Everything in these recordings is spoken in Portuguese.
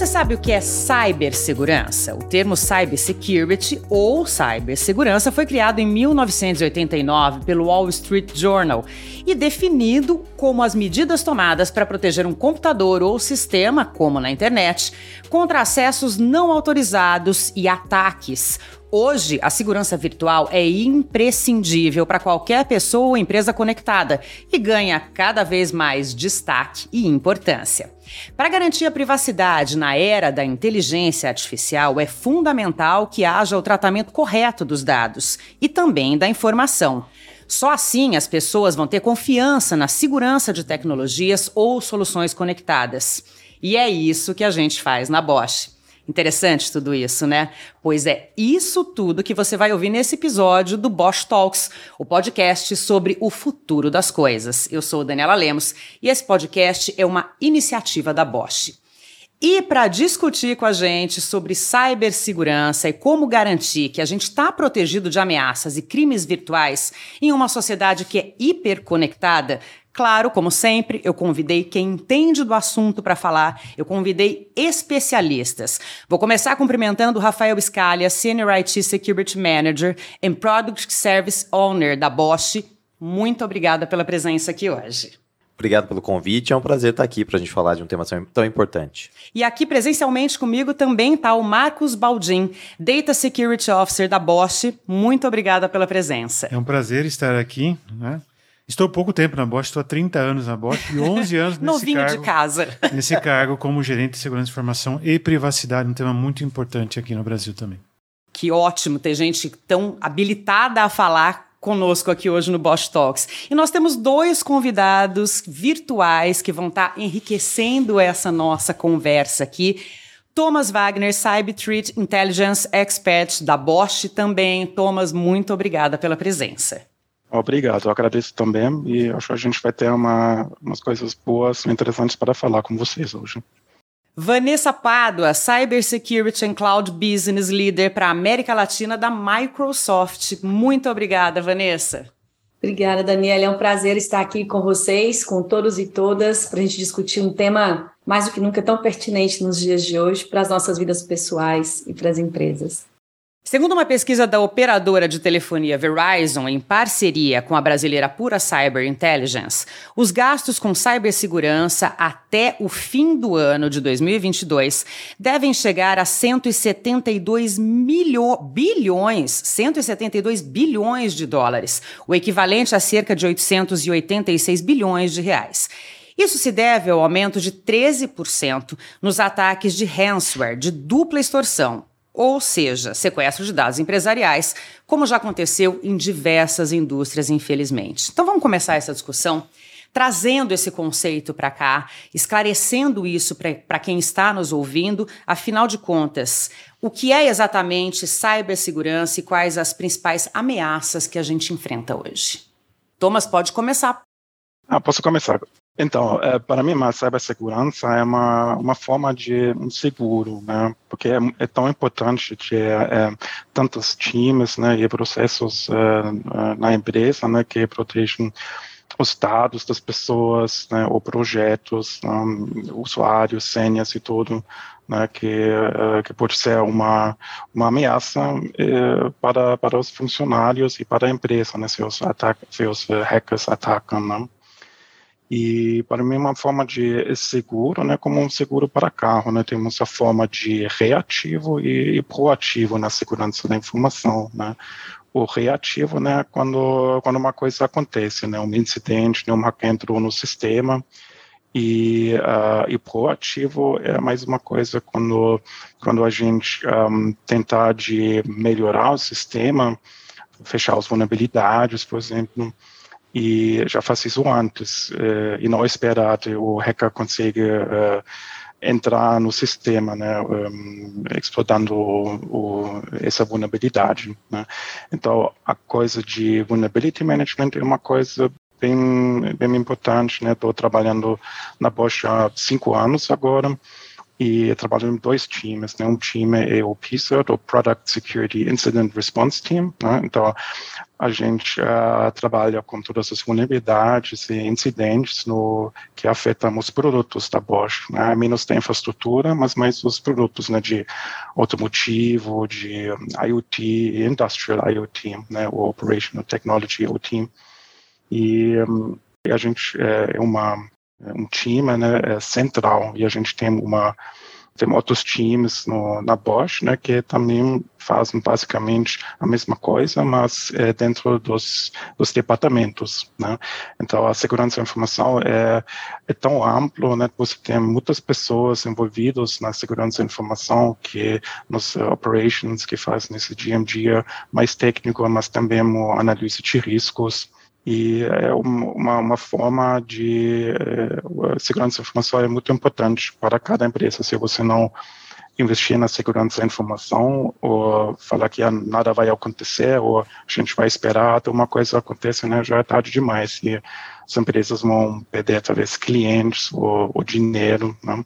Você sabe o que é cibersegurança? O termo cybersecurity ou cibersegurança foi criado em 1989 pelo Wall Street Journal e definido como as medidas tomadas para proteger um computador ou sistema, como na internet, contra acessos não autorizados e ataques. Hoje, a segurança virtual é imprescindível para qualquer pessoa ou empresa conectada e ganha cada vez mais destaque e importância. Para garantir a privacidade na era da inteligência artificial, é fundamental que haja o tratamento correto dos dados e também da informação. Só assim as pessoas vão ter confiança na segurança de tecnologias ou soluções conectadas. E é isso que a gente faz na Bosch. Interessante tudo isso, né? Pois é isso tudo que você vai ouvir nesse episódio do Bosch Talks, o podcast sobre o futuro das coisas. Eu sou Daniela Lemos e esse podcast é uma iniciativa da Bosch. E para discutir com a gente sobre cibersegurança e como garantir que a gente está protegido de ameaças e crimes virtuais em uma sociedade que é hiperconectada, Claro, como sempre, eu convidei quem entende do assunto para falar, eu convidei especialistas. Vou começar cumprimentando o Rafael Scalia, Senior IT Security Manager and Product Service Owner da Bosch. Muito obrigada pela presença aqui hoje. Obrigado pelo convite, é um prazer estar aqui para a gente falar de um tema tão importante. E aqui presencialmente comigo também está o Marcos Baldin, Data Security Officer da Bosch. Muito obrigada pela presença. É um prazer estar aqui. Né? Estou pouco tempo na Bosch, estou há 30 anos na Bosch e 11 anos nesse Novinho cargo. de casa. Nesse cargo como gerente de segurança de informação e privacidade, um tema muito importante aqui no Brasil também. Que ótimo ter gente tão habilitada a falar conosco aqui hoje no Bosch Talks. E nós temos dois convidados virtuais que vão estar enriquecendo essa nossa conversa aqui. Thomas Wagner, Cyber Threat Intelligence Expert da Bosch também. Thomas, muito obrigada pela presença. Obrigado, eu agradeço também e acho que a gente vai ter uma, umas coisas boas e interessantes para falar com vocês hoje. Vanessa Pádua, Cybersecurity and Cloud Business Leader para a América Latina da Microsoft. Muito obrigada, Vanessa. Obrigada, Daniela. É um prazer estar aqui com vocês, com todos e todas, para a gente discutir um tema mais do que nunca tão pertinente nos dias de hoje para as nossas vidas pessoais e para as empresas. Segundo uma pesquisa da operadora de telefonia Verizon, em parceria com a brasileira Pura Cyber Intelligence, os gastos com cibersegurança até o fim do ano de 2022 devem chegar a 172 milho bilhões, 172 bilhões de dólares, o equivalente a cerca de 886 bilhões de reais. Isso se deve ao aumento de 13% nos ataques de ransomware, de dupla extorsão, ou seja, sequestro de dados empresariais, como já aconteceu em diversas indústrias, infelizmente. Então vamos começar essa discussão trazendo esse conceito para cá, esclarecendo isso para quem está nos ouvindo. Afinal de contas, o que é exatamente cibersegurança e quais as principais ameaças que a gente enfrenta hoje? Thomas, pode começar. Ah, posso começar. Então, é, para mim, a cibersegurança é uma, uma forma de um seguro, né? Porque é, é tão importante ter é, tantos times né, e processos é, é, na empresa né, que protegem os dados das pessoas, né, ou projetos, um, usuários, senhas e tudo, né, que, que pode ser uma, uma ameaça para, para os funcionários e para a empresa, né, se os, se os hackers atacam. Né. E para mim é uma forma de seguro, né, como um seguro para carro, né, temos a forma de reativo e, e proativo na segurança da informação, né. O reativo, né, quando quando uma coisa acontece, né, um incidente, né, um hacker entrou no sistema, e, uh, e proativo é mais uma coisa quando quando a gente um, tentar de melhorar o sistema, fechar as vulnerabilidades, por exemplo, e já faz isso antes uh, e não esperar que o hacker consiga uh, entrar no sistema, né, um, explorando o, o, essa vulnerabilidade. Né. Então, a coisa de vulnerability management é uma coisa bem, bem importante. Estou né, trabalhando na Bosch há cinco anos agora e trabalho em dois times, né? Um time é o PSERT, o Product Security Incident Response Team, né? Então, a gente uh, trabalha com todas as vulnerabilidades e incidentes no, que afetam os produtos da Bosch, né? menos da infraestrutura, mas mais os produtos né, de automotivo, de IoT, Industrial IoT, né? o Operational Technology IoT. E um, a gente é uma um time né, é central e a gente tem uma tem outros times no, na Bosch, né, que também fazem basicamente a mesma coisa, mas é, dentro dos, dos departamentos, né. Então, a segurança da informação é, é tão amplo, né, você tem muitas pessoas envolvidas na segurança da informação, que nos operations, que fazem esse GMG mais técnico, mas também a análise de riscos, e é uma, uma forma de é, segurança informação é muito importante para cada empresa. Se você não investir na segurança da informação ou falar que nada vai acontecer ou a gente vai esperar até uma coisa aconteça, né, já é tarde demais e as empresas vão perder talvez clientes ou, ou dinheiro, né?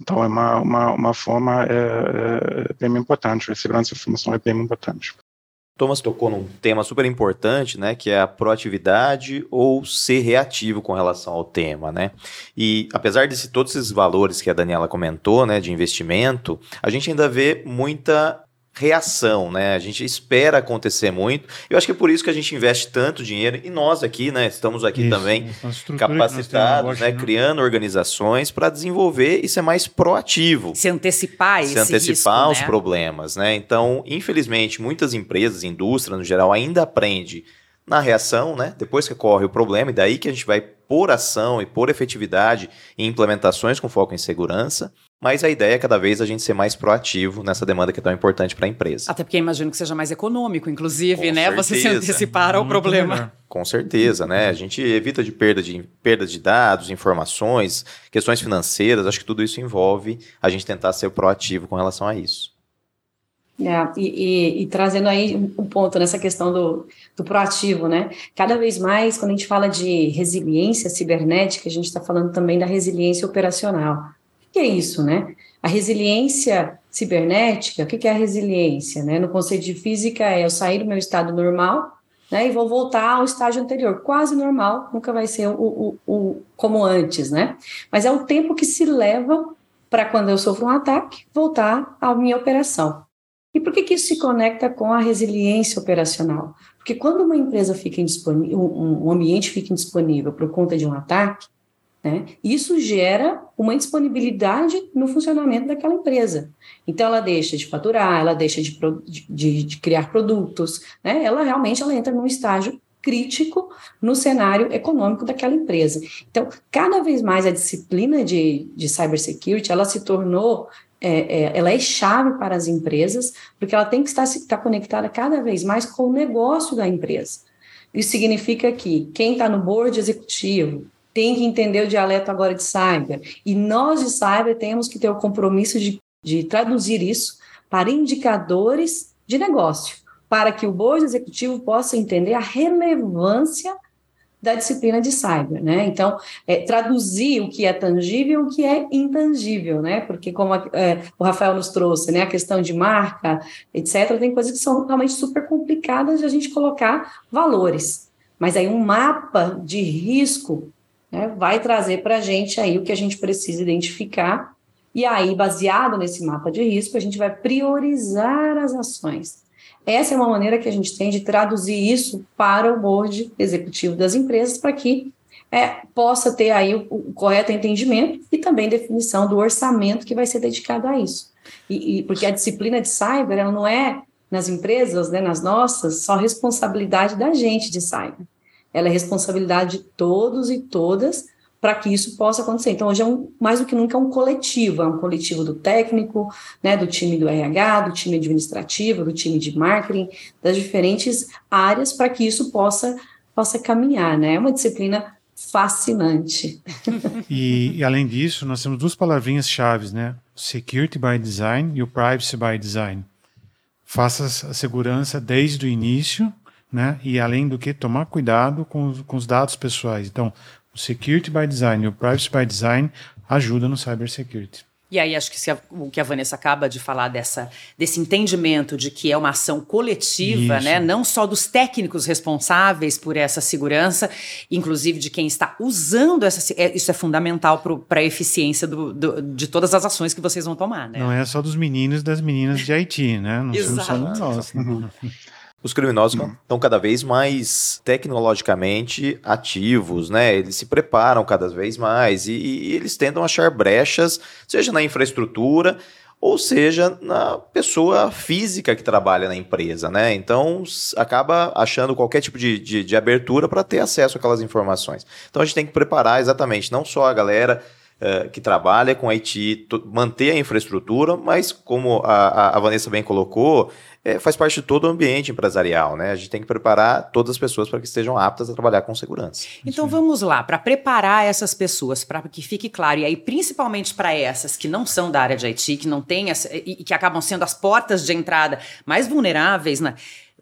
Então é uma, uma, uma forma é, é, bem importante, a segurança da informação é bem importante. Thomas tocou num tema super importante, né, que é a proatividade ou ser reativo com relação ao tema, né? E apesar de todos esses valores que a Daniela comentou, né, de investimento, a gente ainda vê muita reação, né? A gente espera acontecer muito. Eu acho que é por isso que a gente investe tanto dinheiro e nós aqui, né? Estamos aqui isso, também capacitados, né? né? Criando organizações para desenvolver e ser mais proativo. Se antecipar Se antecipar risco, os né? problemas, né? Então, infelizmente, muitas empresas, indústria no geral, ainda aprende na reação, né? Depois que ocorre o problema, e daí que a gente vai por ação e por efetividade em implementações com foco em segurança. Mas a ideia é cada vez a gente ser mais proativo nessa demanda que é tão importante para a empresa. Até porque imagino que seja mais econômico, inclusive, Com né? Certeza. Você se antecipar ao problema. Melhor. Com certeza, né? A gente evita de perda de perda de dados, informações, questões financeiras. Acho que tudo isso envolve a gente tentar ser proativo com relação a isso. É, e, e, e, trazendo aí um ponto nessa questão do, do proativo, né? Cada vez mais, quando a gente fala de resiliência cibernética, a gente está falando também da resiliência operacional que é isso, né? A resiliência cibernética, o que é a resiliência? Né? No conceito de física, é eu sair do meu estado normal né, e vou voltar ao estágio anterior, quase normal, nunca vai ser o, o, o como antes, né? Mas é o tempo que se leva para quando eu sofro um ataque, voltar à minha operação. E por que, que isso se conecta com a resiliência operacional? Porque quando uma empresa fica indisponível, um, ambiente fica indisponível por conta de um ataque, né? Isso gera uma indisponibilidade no funcionamento daquela empresa. Então, ela deixa de faturar, ela deixa de, de, de criar produtos, né? ela realmente ela entra num estágio crítico no cenário econômico daquela empresa. Então, cada vez mais a disciplina de, de cybersecurity, ela se tornou, é, é, ela é chave para as empresas, porque ela tem que estar, estar conectada cada vez mais com o negócio da empresa. Isso significa que quem está no board executivo, tem que entender o dialeto agora de cyber. E nós de cyber temos que ter o compromisso de, de traduzir isso para indicadores de negócio, para que o board executivo possa entender a relevância da disciplina de cyber, né? Então, é, traduzir o que é tangível, o que é intangível, né? Porque como a, é, o Rafael nos trouxe, né? A questão de marca, etc. Tem coisas que são realmente super complicadas de a gente colocar valores. Mas aí um mapa de risco né, vai trazer para a gente aí o que a gente precisa identificar, e aí, baseado nesse mapa de risco, a gente vai priorizar as ações. Essa é uma maneira que a gente tem de traduzir isso para o board executivo das empresas, para que é, possa ter aí o, o, correto entendimento e também definição do orçamento que vai ser dedicado a isso. E, e porque a disciplina de cyber ela não é nas empresas, né, nas nossas, só responsabilidade da gente de cyber ela é responsabilidade de todos e todas para que isso possa acontecer. Então, hoje é um, mais do que nunca é um coletivo, é um coletivo do técnico, né, do time do RH, do time administrativo, do time de marketing, das diferentes áreas para que isso possa, possa caminhar, né? É uma disciplina fascinante. E, e, além disso, nós temos duas palavrinhas chaves, né? Security by Design e o Privacy by Design. Faça a segurança desde o início né? E além do que, tomar cuidado com, com os dados pessoais. Então, o Security by Design e o Privacy by Design ajuda no Cybersecurity. E aí acho que a, o que a Vanessa acaba de falar dessa, desse entendimento de que é uma ação coletiva, né? não só dos técnicos responsáveis por essa segurança, inclusive de quem está usando essa. É, isso é fundamental para a eficiência do, do, de todas as ações que vocês vão tomar. Né? Não é só dos meninos e das meninas de Haiti, né? Não Exato. somos só nós. Né? os criminosos estão cada vez mais tecnologicamente ativos, né? Eles se preparam cada vez mais e, e, eles tentam achar brechas, seja na infraestrutura ou seja na pessoa física que trabalha na empresa, né? Então acaba achando qualquer tipo de, de, de abertura para ter acesso àquelas informações. Então a gente tem que preparar exatamente não só a galera uh, que trabalha com IT, manter a infraestrutura, mas como a, a Vanessa bem colocou, é, faz parte de todo o ambiente empresarial, né? A gente tem que preparar todas as pessoas para que estejam aptas a trabalhar com segurança. Então vamos lá, para preparar essas pessoas, para que fique claro, e aí principalmente para essas que não são da área de IT, que não têm essa, e, e que acabam sendo as portas de entrada mais vulneráveis na,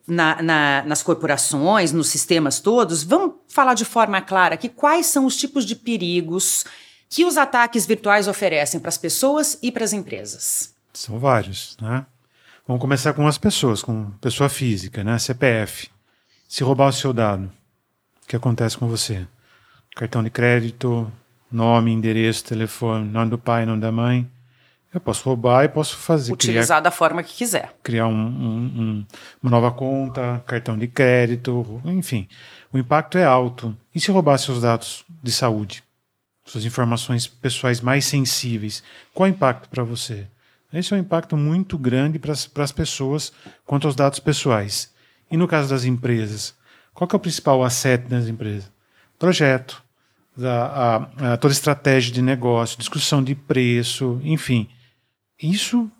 na, nas corporações, nos sistemas todos, vamos falar de forma clara aqui quais são os tipos de perigos que os ataques virtuais oferecem para as pessoas e para as empresas. São vários, né? Vamos começar com as pessoas, com pessoa física, né? CPF. Se roubar o seu dado, o que acontece com você? Cartão de crédito, nome, endereço, telefone, nome do pai, nome da mãe. Eu posso roubar e posso fazer. Utilizar criar, da forma que quiser. Criar um, um, um, uma nova conta, cartão de crédito, enfim. O impacto é alto. E se roubar seus dados de saúde? Suas informações pessoais mais sensíveis? Qual é o impacto para você? Esse é um impacto muito grande para as pessoas quanto aos dados pessoais. E no caso das empresas, qual é o principal asset das empresas? Projeto, a, a, a, toda estratégia de negócio, discussão de preço, enfim. Isso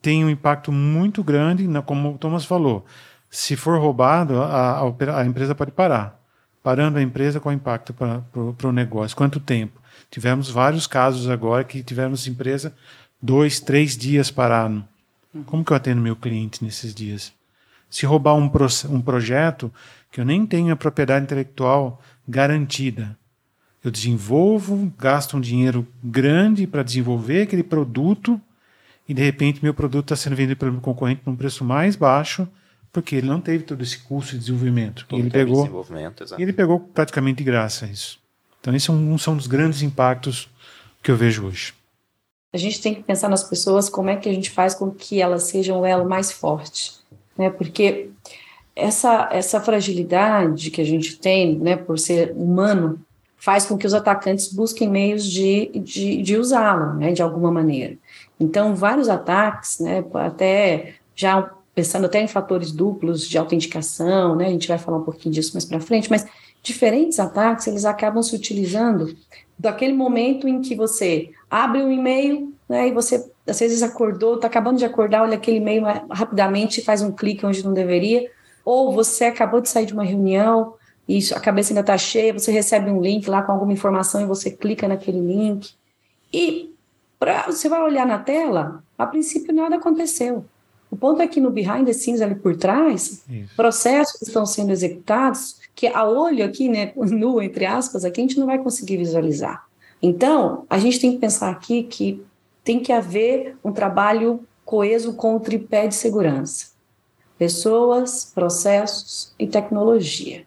tem um impacto muito grande, na, como o Thomas falou. Se for roubado, a, a empresa pode parar. Parando a empresa, qual é o impacto para o negócio? Quanto tempo? Tivemos vários casos agora que tivemos empresa dois, três dias parado. Como que eu atendo meu cliente nesses dias? Se roubar um, pro, um projeto que eu nem tenho a propriedade intelectual garantida, eu desenvolvo, gasto um dinheiro grande para desenvolver aquele produto e de repente meu produto está sendo vendido pelo meu concorrente num preço mais baixo porque ele não teve todo esse custo de desenvolvimento. Todo ele pegou, desenvolvimento ele pegou praticamente de graça isso. Então esse é um, são dos grandes impactos que eu vejo hoje a gente tem que pensar nas pessoas como é que a gente faz com que elas sejam o elo mais forte, né? Porque essa essa fragilidade que a gente tem, né, por ser humano, faz com que os atacantes busquem meios de, de, de usá-lo, né, de alguma maneira. Então, vários ataques, né, até já pensando até em fatores duplos de autenticação, né, a gente vai falar um pouquinho disso mais para frente, mas diferentes ataques, eles acabam se utilizando daquele momento em que você abre um e-mail, né, e você às vezes acordou, está acabando de acordar, olha aquele e-mail rapidamente, faz um clique onde não deveria, ou você acabou de sair de uma reunião e a cabeça ainda está cheia, você recebe um link lá com alguma informação e você clica naquele link. E pra, você vai olhar na tela, a princípio nada aconteceu. O ponto é que no behind the scenes ali por trás, Isso. processos estão sendo executados que a olho aqui, né, nu, entre aspas, aqui a gente não vai conseguir visualizar. Então, a gente tem que pensar aqui que tem que haver um trabalho coeso com o tripé de segurança. Pessoas, processos e tecnologia.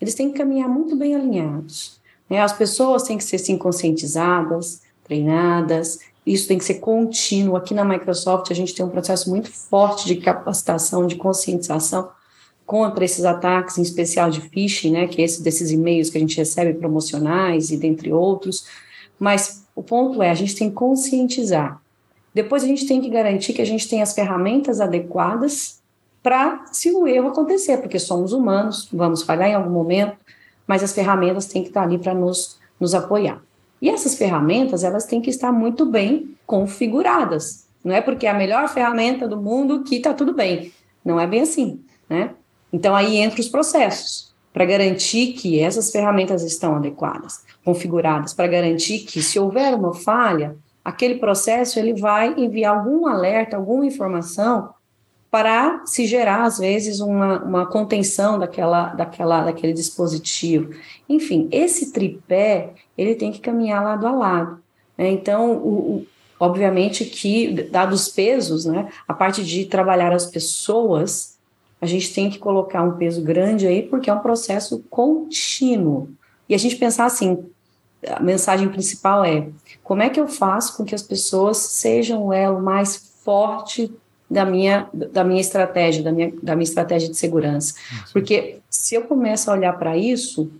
Eles têm que caminhar muito bem alinhados. Né? As pessoas têm que ser sim conscientizadas, treinadas, isso tem que ser contínuo. Aqui na Microsoft a gente tem um processo muito forte de capacitação, de conscientização contra esses ataques, em especial de phishing, né, que é esse desses e-mails que a gente recebe promocionais e dentre outros. Mas o ponto é, a gente tem que conscientizar. Depois a gente tem que garantir que a gente tem as ferramentas adequadas para se o erro acontecer, porque somos humanos, vamos falhar em algum momento, mas as ferramentas têm que estar ali para nos, nos apoiar. E essas ferramentas, elas têm que estar muito bem configuradas. Não é porque é a melhor ferramenta do mundo que está tudo bem. Não é bem assim, né? Então, aí entra os processos, para garantir que essas ferramentas estão adequadas, configuradas, para garantir que, se houver uma falha, aquele processo ele vai enviar algum alerta, alguma informação para se gerar, às vezes, uma, uma contenção daquela, daquela, daquele dispositivo. Enfim, esse tripé, ele tem que caminhar lado a lado. Né? Então, o, Obviamente que, dados os pesos, né, a parte de trabalhar as pessoas, a gente tem que colocar um peso grande aí, porque é um processo contínuo. E a gente pensar assim, a mensagem principal é, como é que eu faço com que as pessoas sejam o elo mais forte da minha, da minha estratégia, da minha, da minha estratégia de segurança. Porque se eu começo a olhar para isso,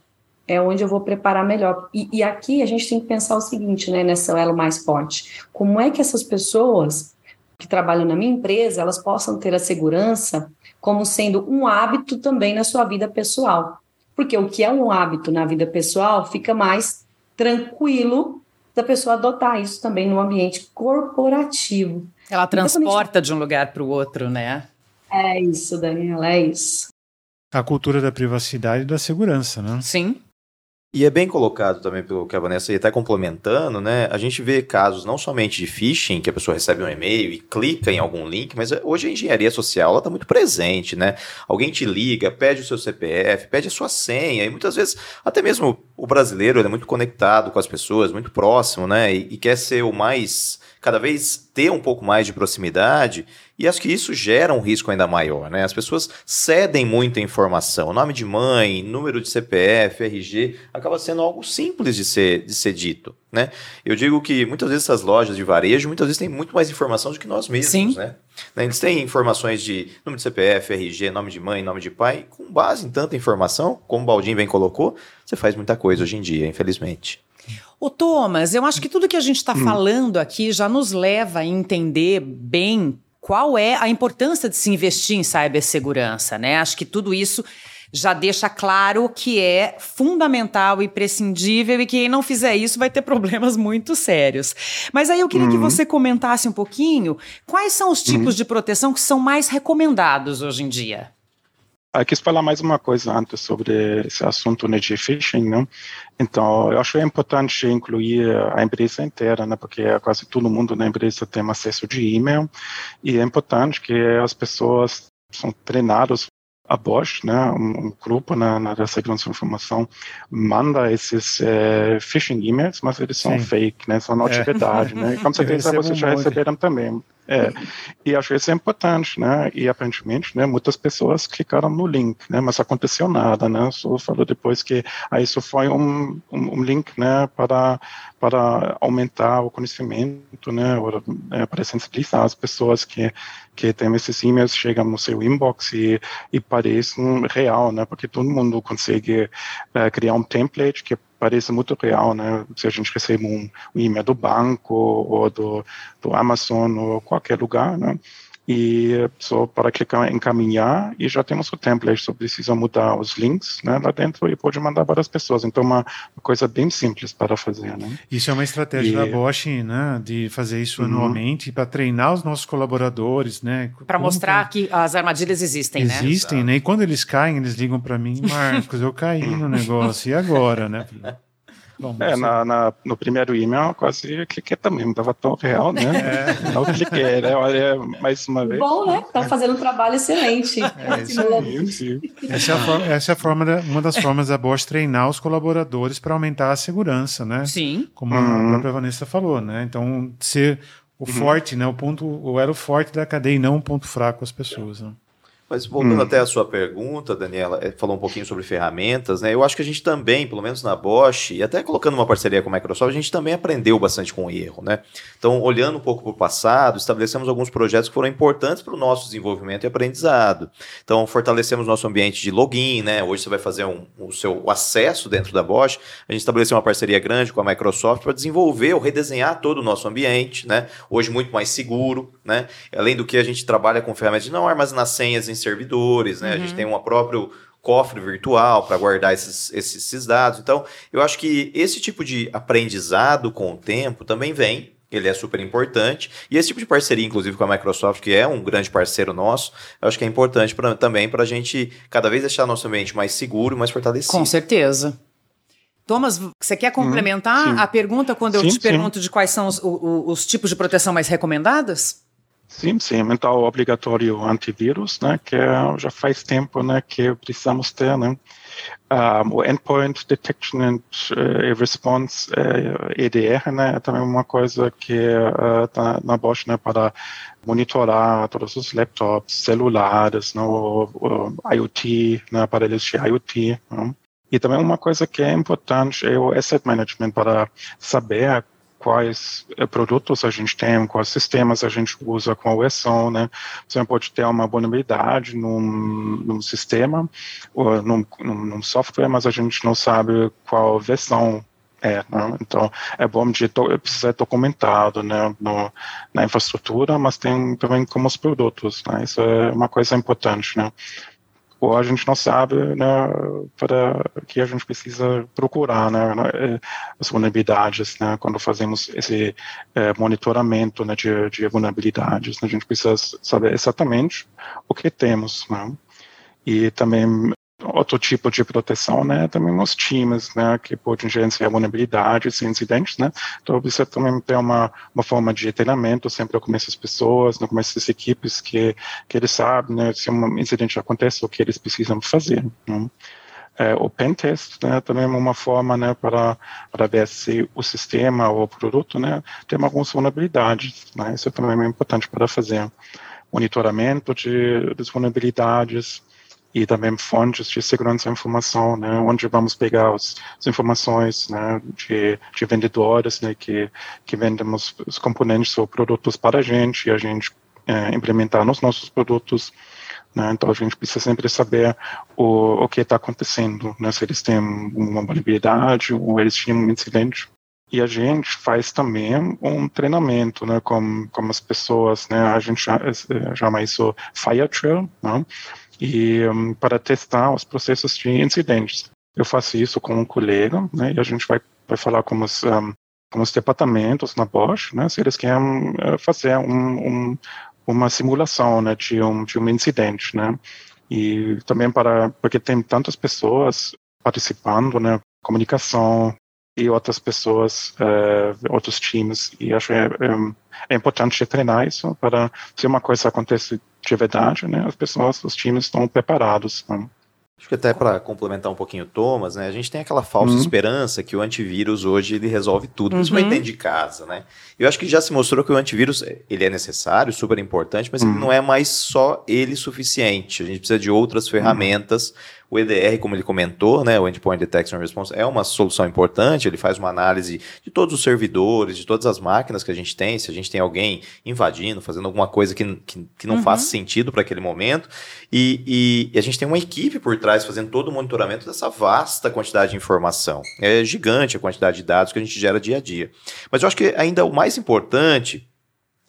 é onde eu vou preparar melhor. E, e, aqui a gente tem que pensar o seguinte, né, nessa elo mais forte. Como é que essas pessoas que trabalham na minha empresa, elas possam ter a segurança como sendo um hábito também na sua vida pessoal? Porque o que é um hábito na vida pessoal fica mais tranquilo da pessoa adotar isso também no ambiente corporativo. Ela então, transporta então, de um lugar para o outro, né? É isso, Daniela, é isso. A cultura da privacidade e da segurança, né? Sim. E é bem colocado também pelo que a Vanessa até complementando, né? A gente vê casos não somente de phishing, que a pessoa recebe um e-mail e clica em algum link, mas hoje a engenharia social está muito presente, né? Alguém te liga, pede o seu CPF, pede a sua senha, e muitas vezes, até mesmo o brasileiro é muito conectado com as pessoas, muito próximo, né? E, e quer ser o mais cada vez ter um pouco mais de proximidade, e acho que isso gera um risco ainda maior, né? As pessoas cedem muita informação, nome de mãe, número de CPF, RG, acaba sendo algo simples de ser, de ser dito, né? Eu digo que muitas vezes essas lojas de varejo, muitas vezes têm muito mais informação do que nós mesmos, Sim. né? Eles têm informações de número de CPF, RG, nome de mãe, nome de pai, com base em tanta informação, como o Baldinho bem colocou, você faz muita coisa hoje em dia, infelizmente. Ô Thomas, eu acho que tudo que a gente está hum. falando aqui já nos leva a entender bem qual é a importância de se investir em cibersegurança, né? Acho que tudo isso já deixa claro que é fundamental e prescindível e que quem não fizer isso vai ter problemas muito sérios. Mas aí eu queria uhum. que você comentasse um pouquinho quais são os tipos uhum. de proteção que são mais recomendados hoje em dia. Eu quis falar mais uma coisa antes sobre esse assunto né, de phishing, né? Então, eu acho importante incluir a empresa inteira, né? Porque quase todo mundo na empresa tem acesso de e-mail e é importante que as pessoas são treinadas a Bosch, né, um, um grupo na, na da segurança da informação, manda esses é, phishing emails, mas eles são Sim. fake, né, são não de é. verdade, né, e com certeza vocês já receberam também. É, e que isso é importante, né? E aparentemente, né, muitas pessoas clicaram no link, né? Mas aconteceu nada, né? Só falou depois que ah, isso foi um, um, um link, né, para para aumentar o conhecimento, né, ou, é, para sensibilizar as pessoas que que tem esses e-mails chegam no seu inbox e, e parecem real, né? Porque todo mundo consegue é, criar um template que parece muito real, né? Se a gente recebe um, um e-mail do banco ou do, do Amazon ou qualquer lugar, né? E só para clicar em encaminhar e já temos o template, só precisa mudar os links né, lá dentro e pode mandar para as pessoas. Então, uma, uma coisa bem simples para fazer. Né? Isso é uma estratégia e... da Bosch, né, de fazer isso uhum. anualmente para treinar os nossos colaboradores, né? Para mostrar que... as armadilhas existem, existem né? Existem, né? E quando eles caem, eles ligam para mim, Marcos, eu caí no negócio, e agora, né? Bom, é, na, na, no primeiro e-mail eu quase cliquei também, não estava tão real, né? É. Não cliquei, né? Olha, mais uma vez. Bom, né? Está fazendo um trabalho excelente. É, isso essa, é a forma, essa é a forma da, uma das formas da Bosch treinar os colaboradores para aumentar a segurança, né? Sim. Como uhum. a própria Vanessa falou, né? Então, ser o uhum. forte, né? O ponto, o elo forte da cadeia e não um ponto fraco as pessoas, né? Mas voltando hum. até a sua pergunta, Daniela, é, falou um pouquinho sobre ferramentas, né? Eu acho que a gente também, pelo menos na Bosch, e até colocando uma parceria com a Microsoft, a gente também aprendeu bastante com o erro, né? Então, olhando um pouco para o passado, estabelecemos alguns projetos que foram importantes para o nosso desenvolvimento e aprendizado. Então, fortalecemos nosso ambiente de login, né? Hoje você vai fazer um, o seu acesso dentro da Bosch. A gente estabeleceu uma parceria grande com a Microsoft para desenvolver ou redesenhar todo o nosso ambiente, né? Hoje muito mais seguro, né? Além do que a gente trabalha com ferramentas de não armazenar senhas em servidores, né? Uhum. A gente uhum. tem um próprio cofre virtual para guardar esses, esses, esses, dados. Então, eu acho que esse tipo de aprendizado com o tempo também vem. Ele é super importante. E esse tipo de parceria, inclusive com a Microsoft, que é um grande parceiro nosso, eu acho que é importante pra, também para a gente cada vez deixar nosso ambiente mais seguro, mais fortalecido. Com certeza. Thomas, você quer complementar hum, a pergunta quando eu sim, te pergunto sim. de quais são os, os, os tipos de proteção mais recomendados? Sim, sim. Então, obrigatório antivírus, né, que é, já faz tempo, né, que precisamos ter, né. Um, o Endpoint Detection and uh, Response, uh, eh, EDR, né, é também uma coisa que uh, tá na Bosch, né, para monitorar todos os laptops, celulares, né, o, o IoT, né, aparelhos de IoT. Né. E também uma coisa que é importante é o Asset Management, para saber quais eh, produtos a gente tem, quais sistemas a gente usa, qual versão, né? Você pode ter uma vulnerabilidade num, num sistema ou num, num, software, mas a gente não sabe qual versão é, né? Então, é bom de ser documentado né, no, na infraestrutura, mas tem também como os produtos, né? Isso é uma coisa importante, né? Ou a gente não sabe né, para que a gente precisa procurar né, né as vulnerabilidades né, quando fazemos esse é, monitoramento né, de, de vulnerabilidades. Né, a gente precisa saber exatamente o que temos. Né, e também outro tipo de proteção, né, também os times, né, que podem gerenciar vulnerabilidades e incidentes, né, então você também tem uma, uma forma de treinamento sempre com essas pessoas, no começo das equipes, que, que eles sabem, né, se um incidente acontece, o que eles precisam fazer, né. É, o pentest né, também é uma forma né, para, para ver se o sistema ou o produto né, tem algumas vulnerabilidades. Né, isso também é importante para fazer monitoramento de, das vulnerabilidades, e também fontes de segurança da informação, né, onde vamos pegar os, as informações né, de, de vendedores né, que, que vendem os, componentes ou produtos para a gente e a gente é, implementar nos nossos produtos. Né, então a gente precisa sempre saber o, o que está acontecendo, né, se eles têm uma vulnerabilidade ou eles tinham um incidente. E a gente faz também um treinamento, né, com, com as pessoas, né, a gente chama isso Fire Trail, né, e um, para testar os processos de incidentes. Eu faço isso com um colega, né, e a gente vai, vai falar com os, um, com os departamentos na Bosch, né, se eles querem uh, fazer um, um, uma simulação né, de, um, de um incidente, né, e também para, porque tem tantas pessoas participando, né, comunicação, e outras pessoas, uh, outros times, e acho que é, é, é, importante treinar isso para se uma coisa acontece de verdade, né, as pessoas, os times estão preparados. Né? Acho que até para complementar um pouquinho o Thomas, né? A gente tem aquela falsa uhum. esperança que o antivírus hoje ele resolve tudo, uhum. principalmente dentro de casa, né? Eu acho que já se mostrou que o antivírus ele é necessário, super importante, mas uhum. ele não é mais só ele suficiente. A gente precisa de outras ferramentas o EDR, como ele comentou, né, o Endpoint Detection and Response, é uma solução importante, ele faz uma análise de todos os servidores, de todas as máquinas que a gente tem, se a gente tem alguém invadindo, fazendo alguma coisa que, que, que não uhum. faz sentido para aquele momento. E, e, e, a gente tem uma equipe por trás fazendo todo o monitoramento dessa vasta quantidade de informação. É gigante a quantidade de dados que a gente gera dia a dia. Mas eu acho que ainda o mais importante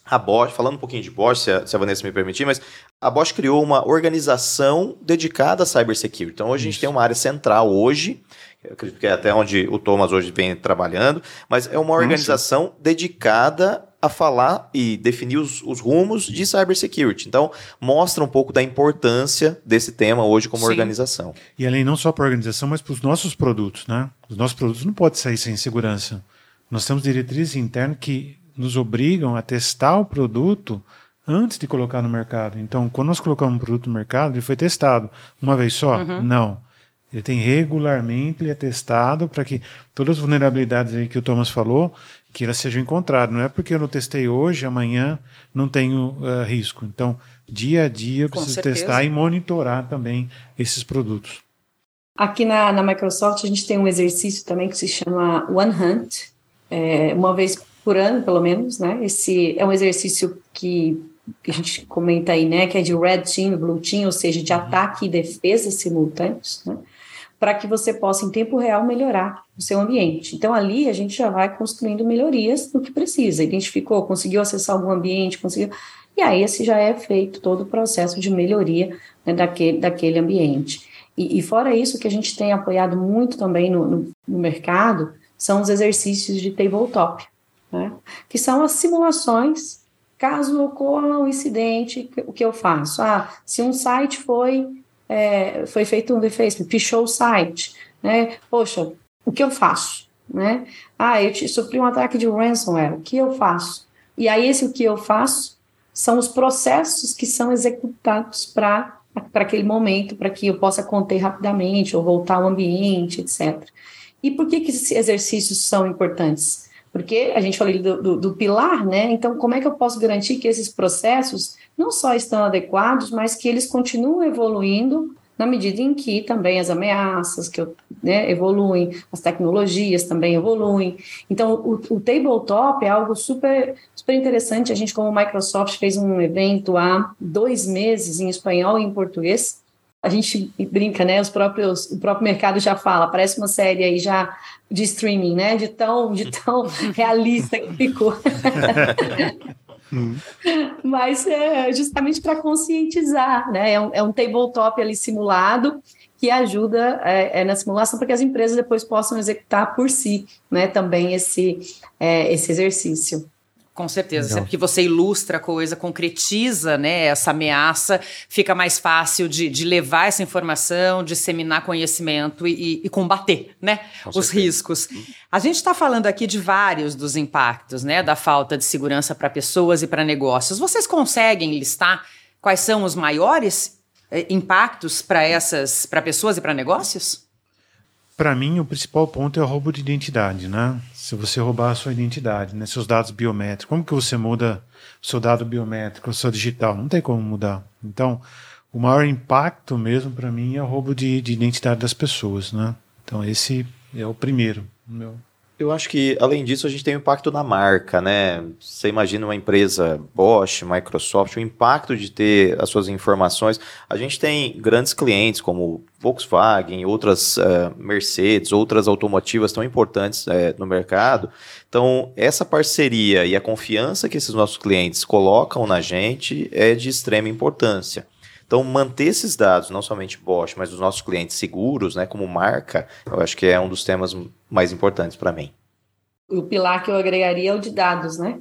a Bosch, falando um pouquinho de Bosch, se a, se a, Vanessa me permitir, mas a Bosch criou uma organização dedicada à cybersecurity. Então, hoje Isso. a gente tem uma área central hoje, acredito que é até onde o Thomas hoje vem trabalhando, mas é uma organização dedicada a falar e definir os, os, rumos de cybersecurity. Então, mostra um pouco da importância desse tema hoje como Sim. organização. E além não só para a organização, mas para os nossos produtos, né? Os nossos produtos não podem sair sem segurança. Nós temos diretrizes internas que nos obrigam a testar o produto antes de colocar no mercado. Então, quando nós colocamos um produto no mercado, ele foi testado uma vez só? Uhum. Não. Ele tem regularmente, ele é testado para que todas as vulnerabilidades aí que o Thomas falou, que elas sejam encontradas. Não é porque eu não testei hoje, amanhã não tenho uh, risco. Então, dia a dia eu preciso testar e monitorar também esses produtos. Aqui na, na Microsoft a gente tem um exercício também que se chama One Hunt. É, uma vez por ano, pelo menos, né? Esse é um exercício que, que a gente comenta aí, né? Que é de red team, blue team, ou seja, de ataque e defesa simultâneos, né? Para que você possa, em tempo real, melhorar o seu ambiente. Então, ali a gente já vai construindo melhorias no que precisa. Identificou, conseguiu acessar algum ambiente, conseguiu. E aí, esse já é feito todo o processo de melhoria né, daquele, daquele ambiente. E, e, fora isso, que a gente tem apoiado muito também no, no, no mercado são os exercícios de tabletop né? que são as simulações caso ocorra um incidente, o que eu faço? Ah, se um site foi, é, foi feito um defacement, pichou o site, né? Poxa, o que eu faço? Né? Ah, eu te, sofri um ataque de ransomware, o que eu faço? E aí, esse o que eu faço são os processos que são executados para aquele momento, para que eu possa conter rapidamente ou voltar ao ambiente, etc. E por que, que esses exercícios são importantes? Porque a gente falou do, do, do, pilar, né? Então, como é que eu posso garantir que esses processos não só estão adequados, mas que eles continuam evoluindo na medida em que também as ameaças que né, evoluem, as tecnologias também evoluem. Então, o, o, tabletop é algo super, super interessante. A gente, como Microsoft, fez um evento há dois meses em espanhol e em português. A gente brinca, né? Os próprios, o próprio mercado já fala, parece uma série aí já de streaming, né? De tão, de tão realista que ficou. Mas é justamente para conscientizar, né? É um, é um tabletop ali simulado que ajuda é, é, na simulação para que as empresas depois possam executar por si, né? Também esse, é, esse exercício. Com certeza, sempre que você ilustra a coisa, concretiza né, essa ameaça, fica mais fácil de, de levar essa informação, disseminar conhecimento e, e combater né, os riscos. A gente está falando aqui de vários dos impactos né, da falta de segurança para pessoas e para negócios. Vocês conseguem listar quais são os maiores eh, impactos para essas para pessoas e para negócios? Para mim, o principal ponto é o roubo de identidade, né? Se você roubar a sua identidade, né? Seus dados biométricos, como que você muda o seu dado biométrico, o seu digital? Não tem como mudar. Então, o maior impacto mesmo para mim é o roubo de, de, identidade das pessoas, né? Então, esse é o primeiro. Meu, eu acho que, além disso, a gente tem um impacto na marca, né? Você imagina uma empresa Bosch, Microsoft, o impacto de ter as suas informações. A gente tem grandes clientes como Volkswagen, outras uh, Mercedes, outras automotivas tão importantes uh, no mercado. Então, essa parceria e a confiança que esses nossos clientes colocam na gente é de extrema importância. Então, manter esses dados, não somente Bosch, mas dos nossos clientes seguros, né, como marca, eu acho que é um dos temas mais importantes para mim. O pilar que eu agregaria é o de dados, né?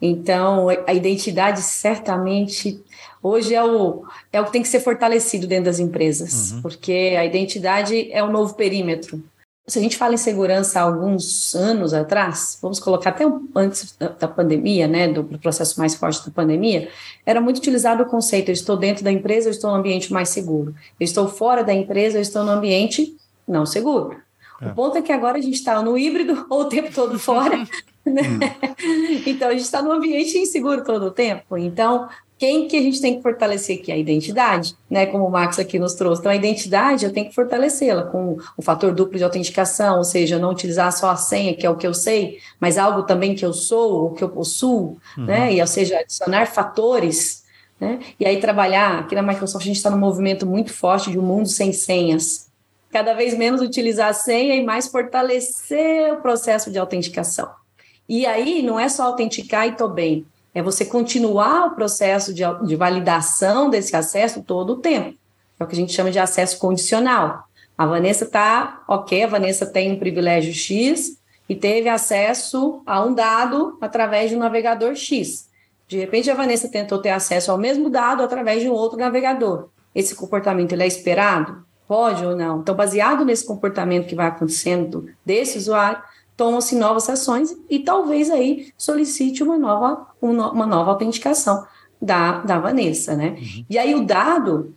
Então, a identidade certamente hoje é o, é o que tem que ser fortalecido dentro das empresas, uhum. porque a identidade é o novo perímetro. Se a gente fala em segurança há alguns anos atrás, vamos colocar até antes da pandemia, né, do processo mais forte da pandemia, era muito utilizado o conceito: eu estou dentro da empresa, eu estou no ambiente mais seguro. Eu estou fora da empresa, eu estou no ambiente não seguro. É. O ponto é que agora a gente está no híbrido ou o tempo todo fora. Né? Hum. Então a gente está no ambiente inseguro todo o tempo. Então, quem que a gente tem que fortalecer aqui? A identidade, né? Como o Max aqui nos trouxe. Então, a identidade eu tenho que fortalecê-la com o fator duplo de autenticação, ou seja, não utilizar só a senha, que é o que eu sei, mas algo também que eu sou, o que eu possuo, uhum. né? E, ou seja, adicionar fatores, né? E aí trabalhar, aqui na Microsoft a gente está num movimento muito forte de um mundo sem senhas. Cada vez menos utilizar a senha e mais fortalecer o processo de autenticação. E aí não é só autenticar e tô bem, é você continuar o processo de, de validação desse acesso todo o tempo. É o que a gente chama de acesso condicional. A Vanessa está, ok, a Vanessa tem um privilégio X e teve acesso a um dado através de um navegador X. De repente, a Vanessa tentou ter acesso ao mesmo dado através de um outro navegador. Esse comportamento ele é esperado? Pode ou não? Então, baseado nesse comportamento que vai acontecendo desse usuário, tomam-se novas ações e talvez aí solicite uma nova, uma nova autenticação da, da Vanessa, né? Uhum. E aí o dado,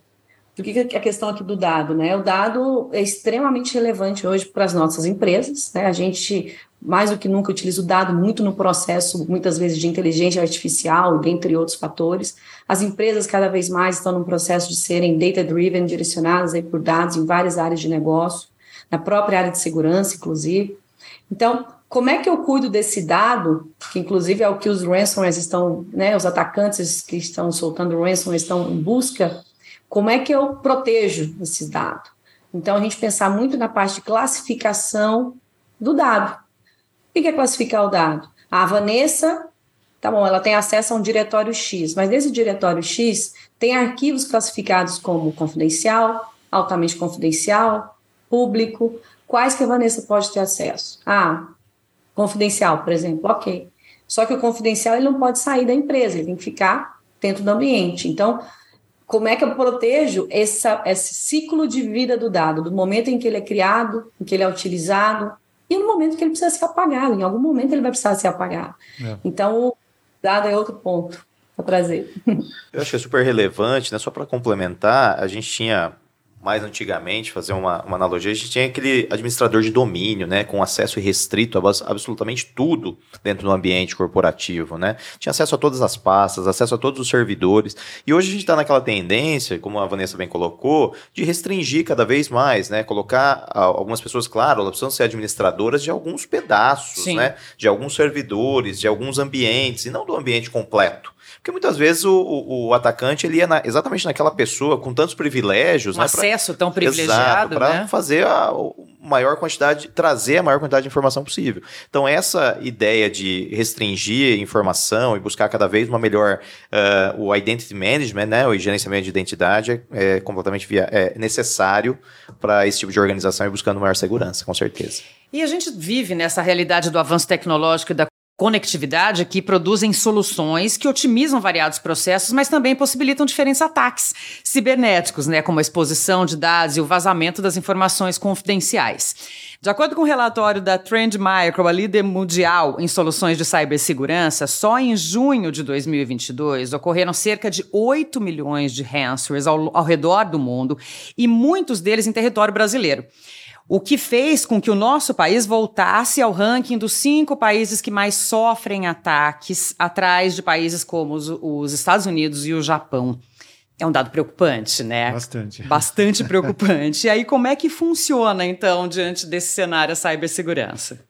por que a questão aqui do dado, né? O dado é extremamente relevante hoje para as nossas empresas, né? A gente, mais do que nunca, utiliza o dado muito no processo, muitas vezes, de inteligência artificial, dentre outros fatores. As empresas cada vez mais estão no processo de serem data-driven, direcionadas aí por dados em várias áreas de negócio, na própria área de segurança, inclusive. Então, como é que eu cuido desse dado, que inclusive é o que os ransomwares estão, né, os atacantes que estão soltando ransomware estão em busca, como é que eu protejo esse dado? Então, a gente pensar muito na parte de classificação do dado. O que é classificar o dado? A Vanessa, tá bom, ela tem acesso a um diretório X, mas nesse diretório X tem arquivos classificados como confidencial, altamente confidencial, público, Quais que a Vanessa pode ter acesso? Ah, confidencial, por exemplo, ok. Só que o confidencial ele não pode sair da empresa, ele tem que ficar dentro do ambiente. Então, como é que eu protejo essa, esse ciclo de vida do dado, do momento em que ele é criado, em que ele é utilizado, e no momento que ele precisa ser apagado. Em algum momento ele vai precisar ser apagado. É. Então, o dado é outro ponto. para trazer. Eu acho que é super relevante, né? Só para complementar, a gente tinha mais antigamente, fazer uma, uma analogia, a gente tinha aquele administrador de domínio, né, com acesso irrestrito a absolutamente tudo dentro do ambiente corporativo, né? Tinha acesso a todas as pastas, acesso a todos os servidores. E hoje a gente está naquela tendência, como a Vanessa bem colocou, de restringir cada vez mais, né? Colocar algumas pessoas, claro, elas precisam ser administradoras de alguns pedaços, Sim. né? De alguns servidores, de alguns ambientes, e não do ambiente completo. Porque muitas vezes o, o, o atacante ele é na, exatamente naquela pessoa com tantos privilégios. Um né, acesso pra, tão privilegiado. Para né? fazer a, a maior quantidade, trazer a maior quantidade de informação possível. Então, essa ideia de restringir informação e buscar cada vez uma melhor uh, o identity management, né, o gerenciamento de identidade, é, é completamente via, é necessário para esse tipo de organização e buscando maior segurança, com certeza. E a gente vive nessa realidade do avanço tecnológico e da conectividade que produzem soluções que otimizam variados processos, mas também possibilitam diferentes ataques cibernéticos, né, como a exposição de dados e o vazamento das informações confidenciais. De acordo com o um relatório da Trend Micro, a líder mundial em soluções de cibersegurança, só em junho de 2022 ocorreram cerca de 8 milhões de ransomwares ao, ao redor do mundo e muitos deles em território brasileiro o que fez com que o nosso país voltasse ao ranking dos cinco países que mais sofrem ataques, atrás de países como os, os Estados Unidos e o Japão. É um dado preocupante, né? Bastante. Bastante preocupante. e aí, como é que funciona, então, diante desse cenário a cibersegurança?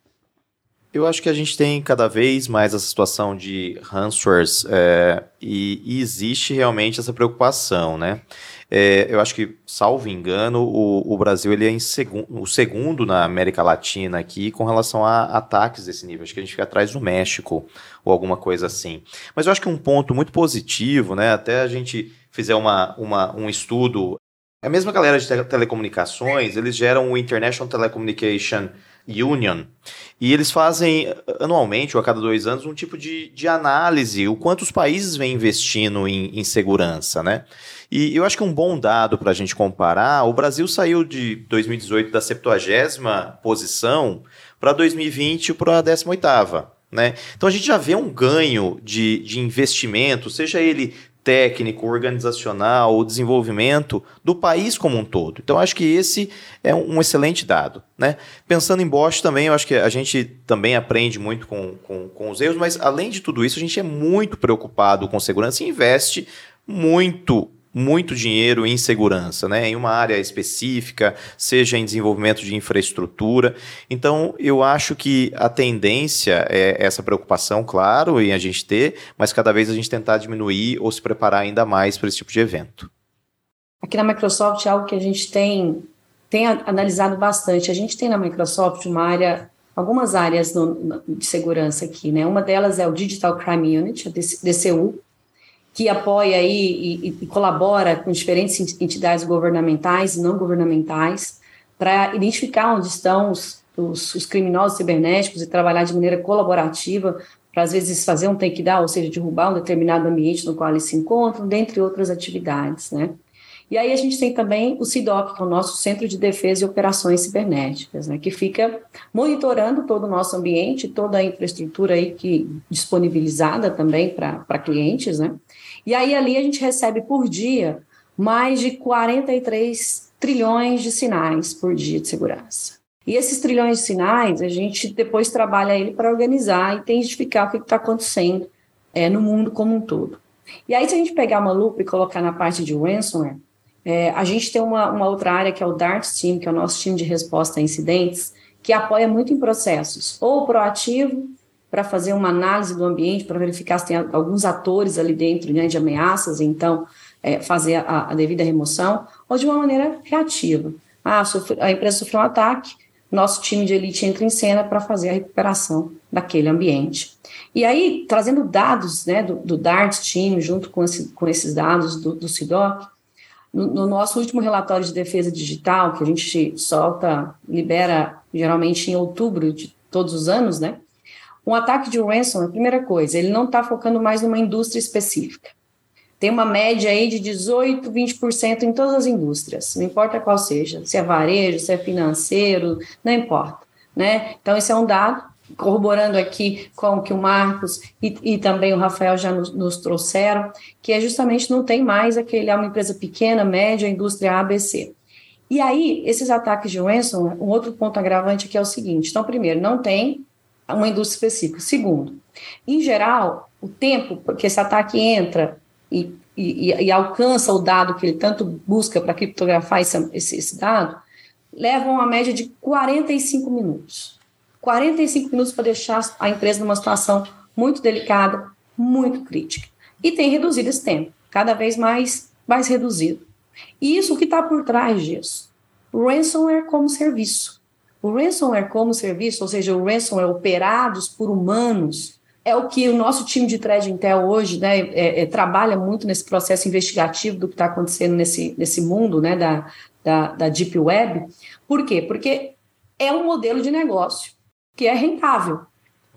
Eu acho que a gente tem cada vez mais essa situação de ransomwares é, e, e, existe realmente essa preocupação, né? É, eu acho que, salvo engano, o, o Brasil ele é em segu o segundo na América Latina aqui com relação a ataques desse nível. Acho que a gente fica atrás do México ou alguma coisa assim. Mas eu acho que um ponto muito positivo, né? Até a gente fizer uma, uma, um estudo. A mesma galera de te telecomunicações, eles geram o International Telecommunication Union. E eles fazem anualmente, ou a cada dois anos, um tipo de, de análise, o quanto os países vêm investindo em, em segurança, né? E eu acho que um bom dado para a gente comparar, o Brasil saiu de 2018 da 70 posição para 2020 para a 18 né? Então a gente já vê um ganho de, de investimento, seja ele técnico, organizacional, o desenvolvimento do país como um todo. Então, acho que esse é um excelente dado. Né? Pensando em Bosch também, eu acho que a gente também aprende muito com, com, com os erros, mas além de tudo isso, a gente é muito preocupado com segurança e investe muito muito dinheiro em segurança, né? em uma área específica, seja em desenvolvimento de infraestrutura. Então, eu acho que a tendência é essa preocupação, claro, em a gente ter, mas cada vez a gente tentar diminuir ou se preparar ainda mais para esse tipo de evento. Aqui na Microsoft, algo que a gente tem, tem analisado bastante. A gente tem na Microsoft uma área algumas áreas no, de segurança aqui, né? Uma delas é o Digital Crime Unit, a DCU, que apoia aí e, e colabora com diferentes entidades governamentais e não governamentais para identificar onde estão os, os, os, criminosos cibernéticos e trabalhar de maneira colaborativa para, às vezes, fazer um take-down, ou seja, derrubar um determinado ambiente no qual eles se encontram, dentre outras atividades, né? E aí a gente tem também o CIDOC, que é o nosso Centro de Defesa e Operações Cibernéticas, né, que fica monitorando todo o nosso ambiente, toda a infraestrutura aí que disponibilizada também para clientes, né? E aí ali a gente recebe por dia mais de 43 trilhões de sinais por dia de segurança. E esses trilhões de sinais, a gente depois trabalha ele para organizar e identificar o que está acontecendo é, no mundo como um todo. E aí, se a gente pegar uma lupa e colocar na parte de ransomware, é, a gente tem uma, uma outra área que é o DART Team, que é o nosso time de resposta a incidentes, que apoia muito em processos, ou proativo, para fazer uma análise do ambiente, para verificar se tem alguns atores ali dentro né, de ameaças, então é, fazer a, a, devida remoção, ou de uma maneira reativa. Ah, sofre, a empresa sofreu um ataque, nosso time de elite entra em cena para fazer a recuperação daquele ambiente. E aí, trazendo dados né, do, do DART Team, junto com, esse, com esses dados do, do CIDOC, no, no, nosso último relatório de defesa digital, que a gente solta, libera geralmente em outubro de todos os anos, né? Um ataque de ransom, a primeira coisa, ele não está focando mais numa indústria específica. Tem uma média aí de 18, 20% em todas as indústrias, não importa qual seja, se é varejo, se é financeiro, não importa, né? Então esse é um dado corroborando aqui com o que o Marcos e, e também o Rafael já nos, nos, trouxeram, que é justamente não tem mais aquele, é uma empresa pequena, média, indústria ABC. E aí, esses ataques de ransomware, um outro ponto agravante aqui é o seguinte, então, primeiro, não tem uma indústria específica. Segundo, em geral, o tempo que esse ataque entra e, e, e alcança o dado que ele tanto busca para criptografar esse, esse, esse dado, leva uma média de 45 minutos. 45 minutos para deixar a empresa numa situação muito delicada, muito crítica. E tem reduzido esse tempo, cada vez mais, mais reduzido. E isso que está por trás disso? Ransomware como serviço. O ransomware como serviço, ou seja, o ransomware operados por humanos, é o que o nosso time de threat intel hoje né, é, é, trabalha muito nesse processo investigativo do que está acontecendo nesse, nesse mundo né, da, da, da Deep Web. Por quê? Porque é um modelo de negócio que é rentável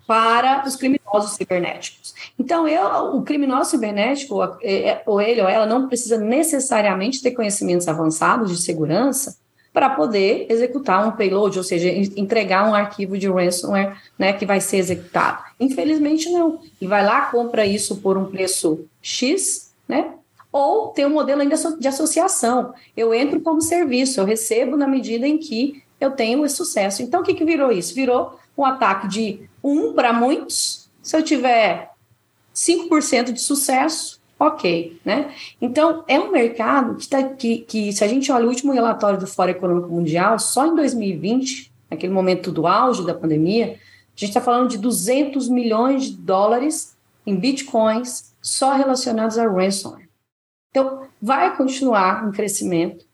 para os criminosos cibernéticos. Então, eu, o criminoso cibernético, é, é, ou ele ou ela, não precisa necessariamente ter conhecimentos avançados de segurança para poder executar um payload, ou seja, entregar um arquivo de ransomware né, que vai ser executado. Infelizmente, não. E vai lá, compra isso por um preço X, né? Ou tem um modelo ainda de associação. Eu entro como serviço, eu recebo na medida em que eu tenho esse sucesso. Então, o que, que virou isso? Virou um ataque de um para muitos. Se eu tiver 5% de sucesso, ok, né? Então, é um mercado que, tá, que, que, se a gente olha o último relatório do Fórum Econômico Mundial, só em 2020, naquele momento do auge da pandemia, a gente está falando de 200 milhões de dólares em bitcoins só relacionados a ransomware. Então, vai continuar em crescimento,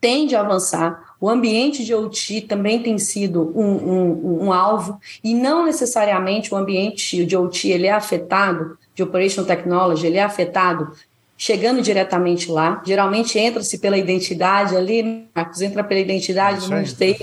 tende a avançar. O ambiente de OT também tem sido um, um, um, alvo, e não necessariamente o ambiente de OT ele é afetado, de Operation Technology, ele é afetado chegando diretamente lá. Geralmente entra-se pela identidade ali, Marcos, entra pela identidade do mundo TI,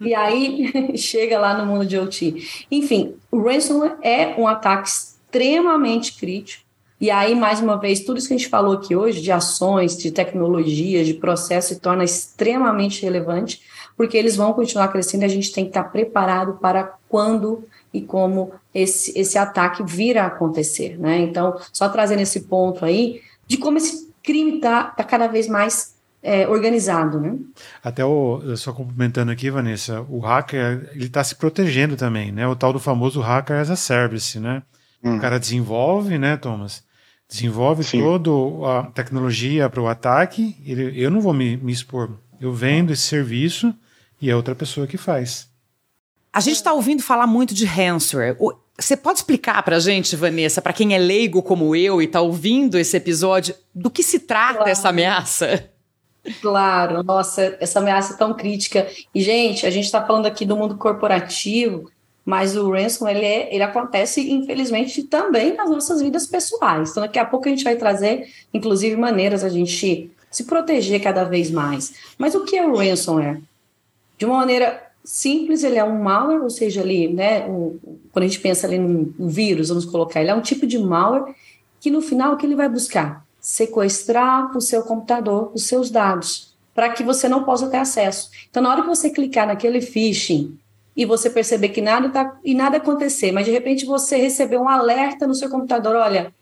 e aí chega lá no mundo de OT. Enfim, o ransomware é um ataque extremamente crítico, e aí, mais uma vez, tudo isso que a gente falou aqui hoje, de ações, de tecnologias, de processo, se torna extremamente relevante, porque eles vão continuar crescendo e a gente tem que estar preparado para quando e como esse, esse ataque vir a acontecer. Né? Então, só trazendo esse ponto aí, de como esse crime está tá cada vez mais é, organizado, né? Até o, só complementando aqui, Vanessa, o hacker ele está se protegendo também, né? O tal do famoso hacker as a service, né? Hum. O cara desenvolve, né, Thomas? Desenvolve Sim. toda a tecnologia para o ataque, ele, eu não vou me, me expor. Eu vendo esse serviço e é outra pessoa que faz. A gente está ouvindo falar muito de ransomware. Você pode explicar para a gente, Vanessa, para quem é leigo como eu e está ouvindo esse episódio, do que se trata claro. essa ameaça? Claro, nossa, essa ameaça tão crítica. E, gente, a gente está falando aqui do mundo corporativo, mas o ransom, ele, é, ele acontece, infelizmente, também nas nossas vidas pessoais. Então, daqui a pouco a gente vai trazer, inclusive, maneiras a gente se proteger cada vez mais. Mas o que é o ransomware? De uma maneira simples, ele é um malware, ou seja, ali, né, quando a gente pensa ali num um vírus, vamos colocar, ele é um tipo de malware que no final o que ele vai buscar? Sequestrar o seu computador os seus dados, para que você não possa ter acesso. Então, na hora que você clicar naquele phishing e você perceber que nada tá e nada acontecer, mas de repente você recebeu um alerta no seu computador, olha,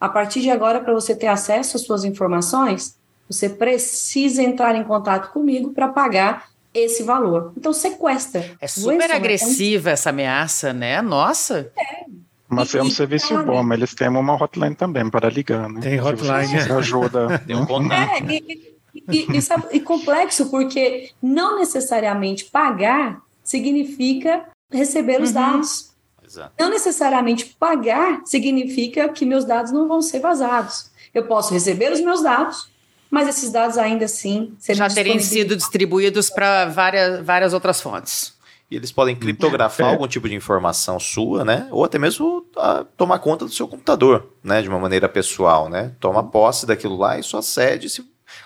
a partir de agora para você ter acesso às suas informações, você precisa entrar em contato comigo para pagar esse valor. Então sequestra. É super agressiva é um... essa ameaça, né? Nossa. É. Mas e, é um serviço bom, mas eles têm uma hotline também para ligar, né? Tem hotline. ajuda. Tem um contato. É, e, e, e, sabe, e complexo, porque não necessariamente pagar significa receber os uhum. dados. Exato. Não necessariamente pagar significa que meus dados não vão ser vazados. Eu posso receber os meus dados, mas esses dados ainda assim já terem sido distribuídos para várias, várias outras fontes. E eles podem criptografar é. algum tipo de informação sua, né? Ou até mesmo a, ah, tomar conta do seu computador, né? De uma maneira pessoal, né? Toma posse daquilo lá e só acede se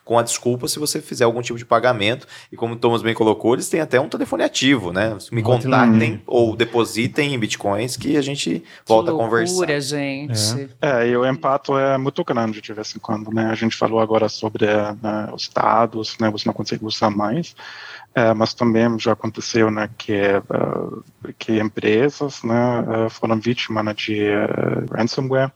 com a desculpa se você fizer algum tipo de pagamento. E como o Thomas bem colocou, eles têm até um telefone ativo, né? Me contactem ou depositem em bitcoins que a gente volta loucura, a conversar. gente. É. é, e o impacto é muito grande de vez em quando, né? A gente falou agora sobre né, os dados, né? Você não consegue usar mais. é, mas também já aconteceu né, que, uh, que empresas né, uh, foram vítimas né, de uh, ransomware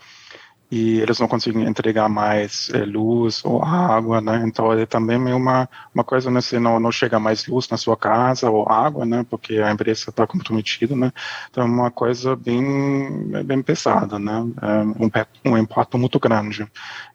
e eles não conseguem entregar mais é, luz ou água, né? Então é também uma uma coisa, né? Se não não chega mais luz na sua casa ou água, né? Porque a empresa está comprometida, né? Então é uma coisa bem bem pesada, né? É um, um impacto muito grande.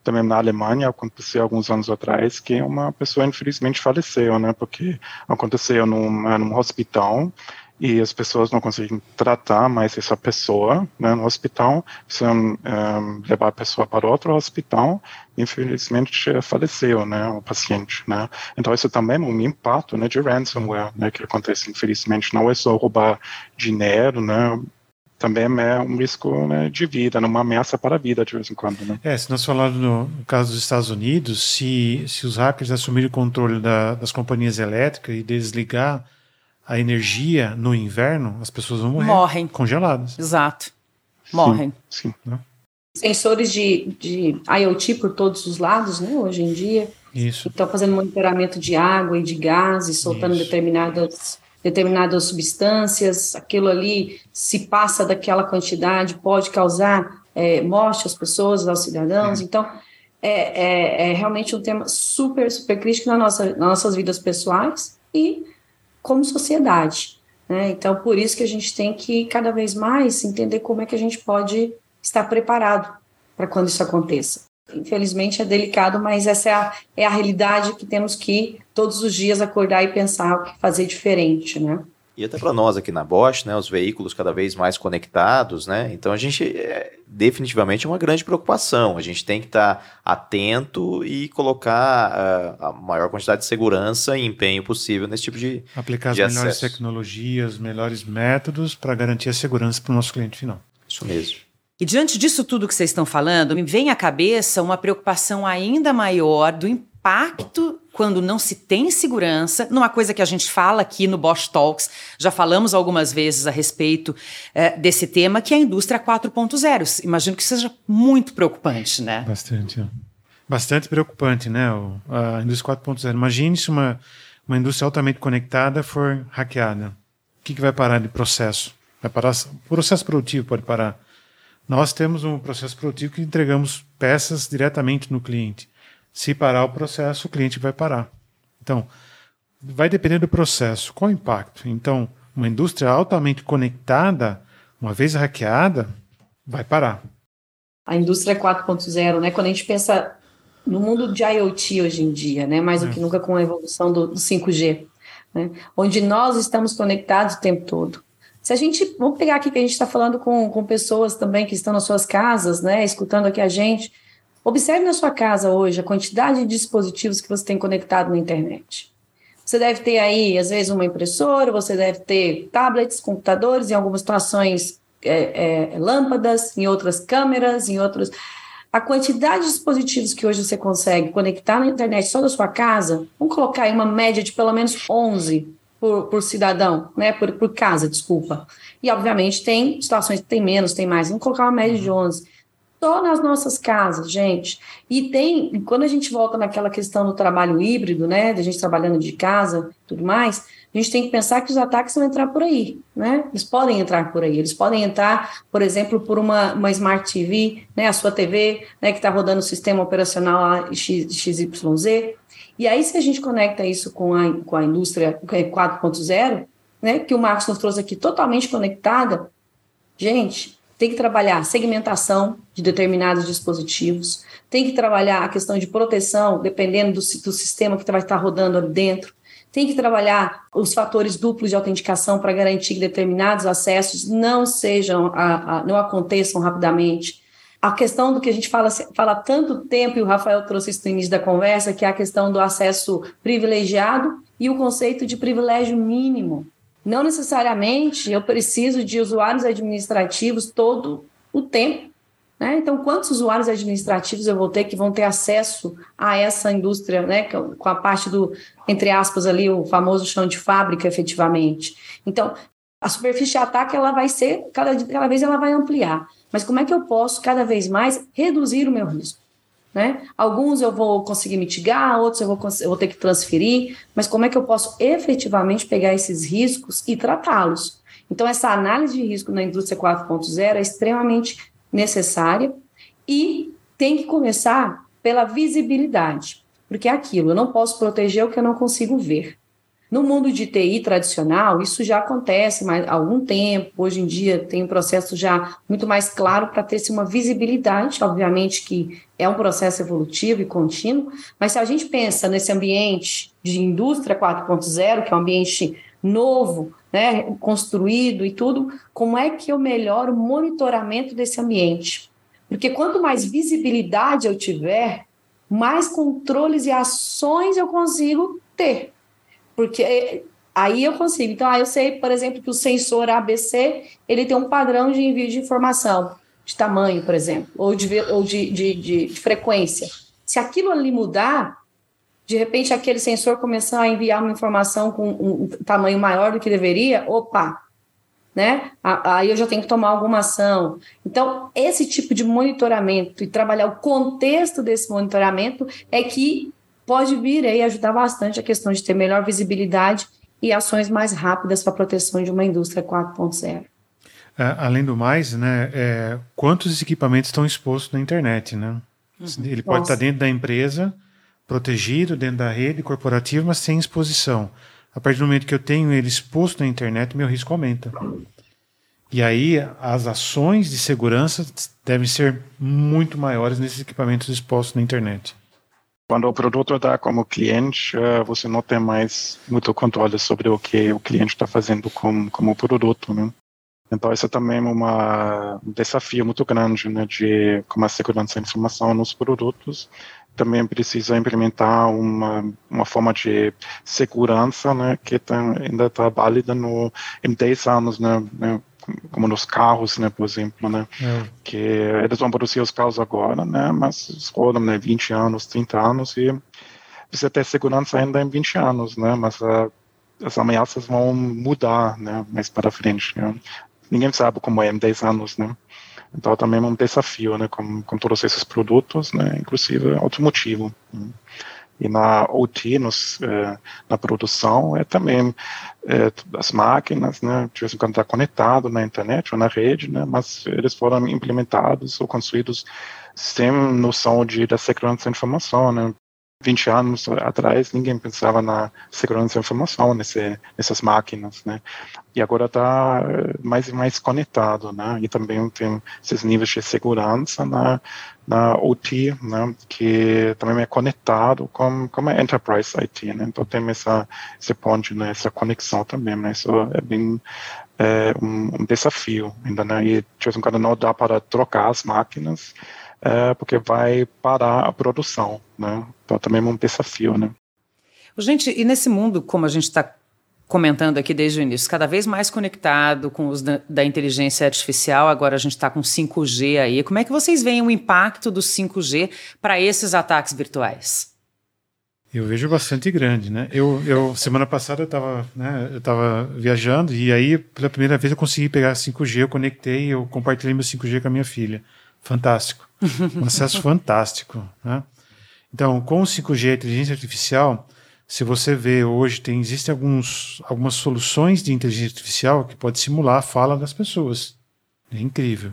Também na Alemanha aconteceu alguns anos atrás que uma pessoa infelizmente faleceu, né? Porque aconteceu num, num hospital e as pessoas não conseguem tratar mais essa pessoa né, no hospital, precisam um, eh, levar a pessoa para outro hospital, infelizmente faleceu né, o paciente. Né. Então isso também é um impacto né, de ransomware né, que acontece, infelizmente, não é só roubar dinheiro, né, também é um risco né, de vida, uma ameaça para a vida de vez em quando. Né? É, se nós falarmos no, no, caso dos Estados Unidos, se, se os hackers assumirem o controle da, das companhias elétricas e desligar a energia no inverno, as pessoas vão morrer Morrem. congeladas. Exato. Morrem. Sim. sim né? Sensores de, de IoT por todos os lados, né, hoje em dia. Isso. Estão fazendo monitoramento de água e de gases, soltando Isso. determinadas, determinadas substâncias. Aquilo ali, se passa daquela quantidade, pode causar é, morte às pessoas, aos cidadãos. É. Então, é, é, é, realmente um tema super, super crítico na nossa, nas nossas vidas pessoais e como sociedade. Né? Então, por isso que a gente tem que cada vez mais entender como é que a gente pode estar preparado para quando isso aconteça. Infelizmente é delicado, mas essa é a, é a realidade que temos que todos os dias acordar e pensar o que fazer diferente, né? E até para nós aqui na Bosch, né, os veículos cada vez mais conectados, né? Então a gente é definitivamente uma grande preocupação. A gente tem que estar tá atento e colocar uh, a maior quantidade de segurança e empenho possível nesse tipo de aplicar de as melhores acesso. tecnologias, melhores métodos para garantir a segurança para o nosso cliente final. Isso mesmo. E diante disso tudo que vocês estão falando, me vem à cabeça uma preocupação ainda maior do impacto quando não se tem segurança, numa coisa que a gente fala aqui no Bosch Talks, já falamos algumas vezes a respeito eh, desse tema, que é a indústria 4.0. Imagino que seja muito preocupante, né? Bastante. ó. Bastante preocupante, né? o- A indústria 4.0. Imagine se uma, uma indústria altamente conectada for hackeada. O que, que vai parar de processo? Vai parar. O processo produtivo pode parar. Nós temos um processo produtivo que entregamos peças diretamente no cliente. Se parar o processo, o cliente vai parar. Então, vai depender do processo. Qual o impacto? Então, uma indústria altamente conectada, uma vez hackeada, vai parar. a indústria 4.0, né? Quando a gente pensa no mundo de IoT hoje em dia, né? Mais do que nunca com a evolução do, do 5G, né? Onde nós estamos conectados o tempo todo. Se a gente, vamos pegar aqui que a gente está falando com, com pessoas também que estão nas suas casas, né? Escutando aqui a gente. Observe na sua casa hoje a quantidade de dispositivos que você tem conectado na internet. Você deve ter aí, às vezes, uma impressora, você deve ter tablets, computadores, em algumas situações, é, é, lâmpadas, em outras câmeras, em outros. A quantidade de dispositivos que hoje você consegue conectar na internet só da sua casa, vamos colocar aí uma média de pelo menos 11 por, por cidadão, né? Por, por casa, desculpa. E, obviamente, tem situações que tem menos, tem mais. Vamos colocar uma média de 11 só nas nossas casas, gente. E tem, quando a gente volta naquela questão do trabalho híbrido, né, da gente trabalhando de casa, tudo mais, a gente tem que pensar que os ataques vão entrar por aí, né? Eles podem entrar por aí. Eles podem entrar, por exemplo, por uma, uma Smart TV, né, a sua TV, né, que está rodando o sistema operacional XYZ. E aí, se a gente conecta isso com a, com a indústria 4.0, né, que o Marcos nos trouxe aqui totalmente conectada, gente, tem que trabalhar segmentação de determinados dispositivos, tem que trabalhar a questão de proteção, dependendo do, do sistema que vai estar rodando ali dentro, tem que trabalhar os fatores duplos de autenticação para garantir que determinados acessos não sejam, a, a, não aconteçam rapidamente. A questão do que a gente fala, fala tanto tempo, e o Rafael trouxe isso no início da conversa, que é a questão do acesso privilegiado e o conceito de privilégio mínimo. Não necessariamente eu preciso de usuários administrativos todo o tempo. Né? Então, quantos usuários administrativos eu vou ter que vão ter acesso a essa indústria, né? com a parte do, entre aspas, ali, o famoso chão de fábrica, efetivamente? Então, a superfície de ataque ela vai ser, cada, cada vez ela vai ampliar. Mas como é que eu posso, cada vez mais, reduzir o meu risco? Né? Alguns eu vou conseguir mitigar, outros eu vou, eu vou ter que transferir, mas como é que eu posso efetivamente pegar esses riscos e tratá-los? Então, essa análise de risco na indústria 4.0 é extremamente necessária e tem que começar pela visibilidade, porque é aquilo, eu não posso proteger o que eu não consigo ver. No mundo de TI tradicional, isso já acontece há algum tempo. Hoje em dia tem um processo já muito mais claro para ter-se uma visibilidade, obviamente que é um processo evolutivo e contínuo, mas se a gente pensa nesse ambiente de indústria 4.0, que é um ambiente novo, né, construído e tudo, como é que eu melhoro o monitoramento desse ambiente? Porque quanto mais visibilidade eu tiver, mais controles e ações eu consigo ter. Porque aí eu consigo. Então, ah, eu sei, por exemplo, que o sensor ABC ele tem um padrão de envio de informação, de tamanho, por exemplo, ou de, ou de, de, de, de frequência. Se aquilo ali mudar, de repente aquele sensor começar a enviar uma informação com um tamanho maior do que deveria, opa, né? Aí eu já tenho que tomar alguma ação. Então, esse tipo de monitoramento e trabalhar o contexto desse monitoramento é que pode vir aí ajudar bastante a questão de ter melhor visibilidade e ações mais rápidas para a proteção de uma indústria 4.0. É, além do mais, né, é, quantos equipamentos estão expostos na internet, né? Uhum. Ele pode Nossa. estar dentro da empresa, protegido dentro da rede corporativa, mas sem exposição. A partir do momento que eu tenho ele exposto na internet, meu risco aumenta. E aí as ações de segurança devem ser muito maiores nesses equipamentos expostos na internet. Quando o produto está como cliente, eh, você não tem mais muito controle sobre o que o cliente está fazendo com, como produto, né? Então, isso é também uma, um desafio muito grande, né, de como a segurança da informação nos produtos. Também precisa implementar uma, uma forma de segurança, né, que tá, ainda está válida no, em 10 anos, né, né como nos carros, né, por exemplo, né, é. que eles vão produzir os carros agora, né, mas rodam, né, 20 anos, 30 anos e precisa ter segurança ainda em 20 anos, né, mas uh, as ameaças vão mudar, né, mais para frente, né. Ninguém sabe como é em 10 anos, né. Então também é um desafio, né, com, com todos esses produtos, né, inclusive automotivo. Né e na OT, nos, eh, na produção, é também eh, as máquinas, né, de vez em quando está conectado na internet ou na rede, né, mas eles foram implementados ou construídos sem noção de, da segurança da informação, né, 20 anos atrás ninguém pensava na segurança da informação nesse, nessas máquinas, né? E agora está eh, mais e mais conectado, né? E também tem esses níveis de segurança na, na OT, né? Que também é conectado com, com a Enterprise IT, né? Então tem essa, esse ponto, né? Essa conexão também, né? Isso é bem é, um, um, desafio ainda, né? E de vez em quando não dá para trocar as máquinas, é, porque vai parar a produção, né? Então também é um desafio, né? Gente, e nesse mundo, como a gente está comentando aqui desde o início, cada vez mais conectado com os da, da inteligência artificial, agora a gente está com 5G aí. Como é que vocês veem o impacto do 5G para esses ataques virtuais? Eu vejo bastante grande, né? Eu, eu semana passada eu estava, né, eu tava viajando e aí pela primeira vez eu consegui pegar 5G, eu conectei, eu compartilhei meu 5G com a minha filha. Fantástico. Um acesso fantástico. Né? Então, com o 5G, a inteligência artificial, se você vê hoje, tem, existem alguns, algumas soluções de inteligência artificial que pode simular a fala das pessoas. É incrível.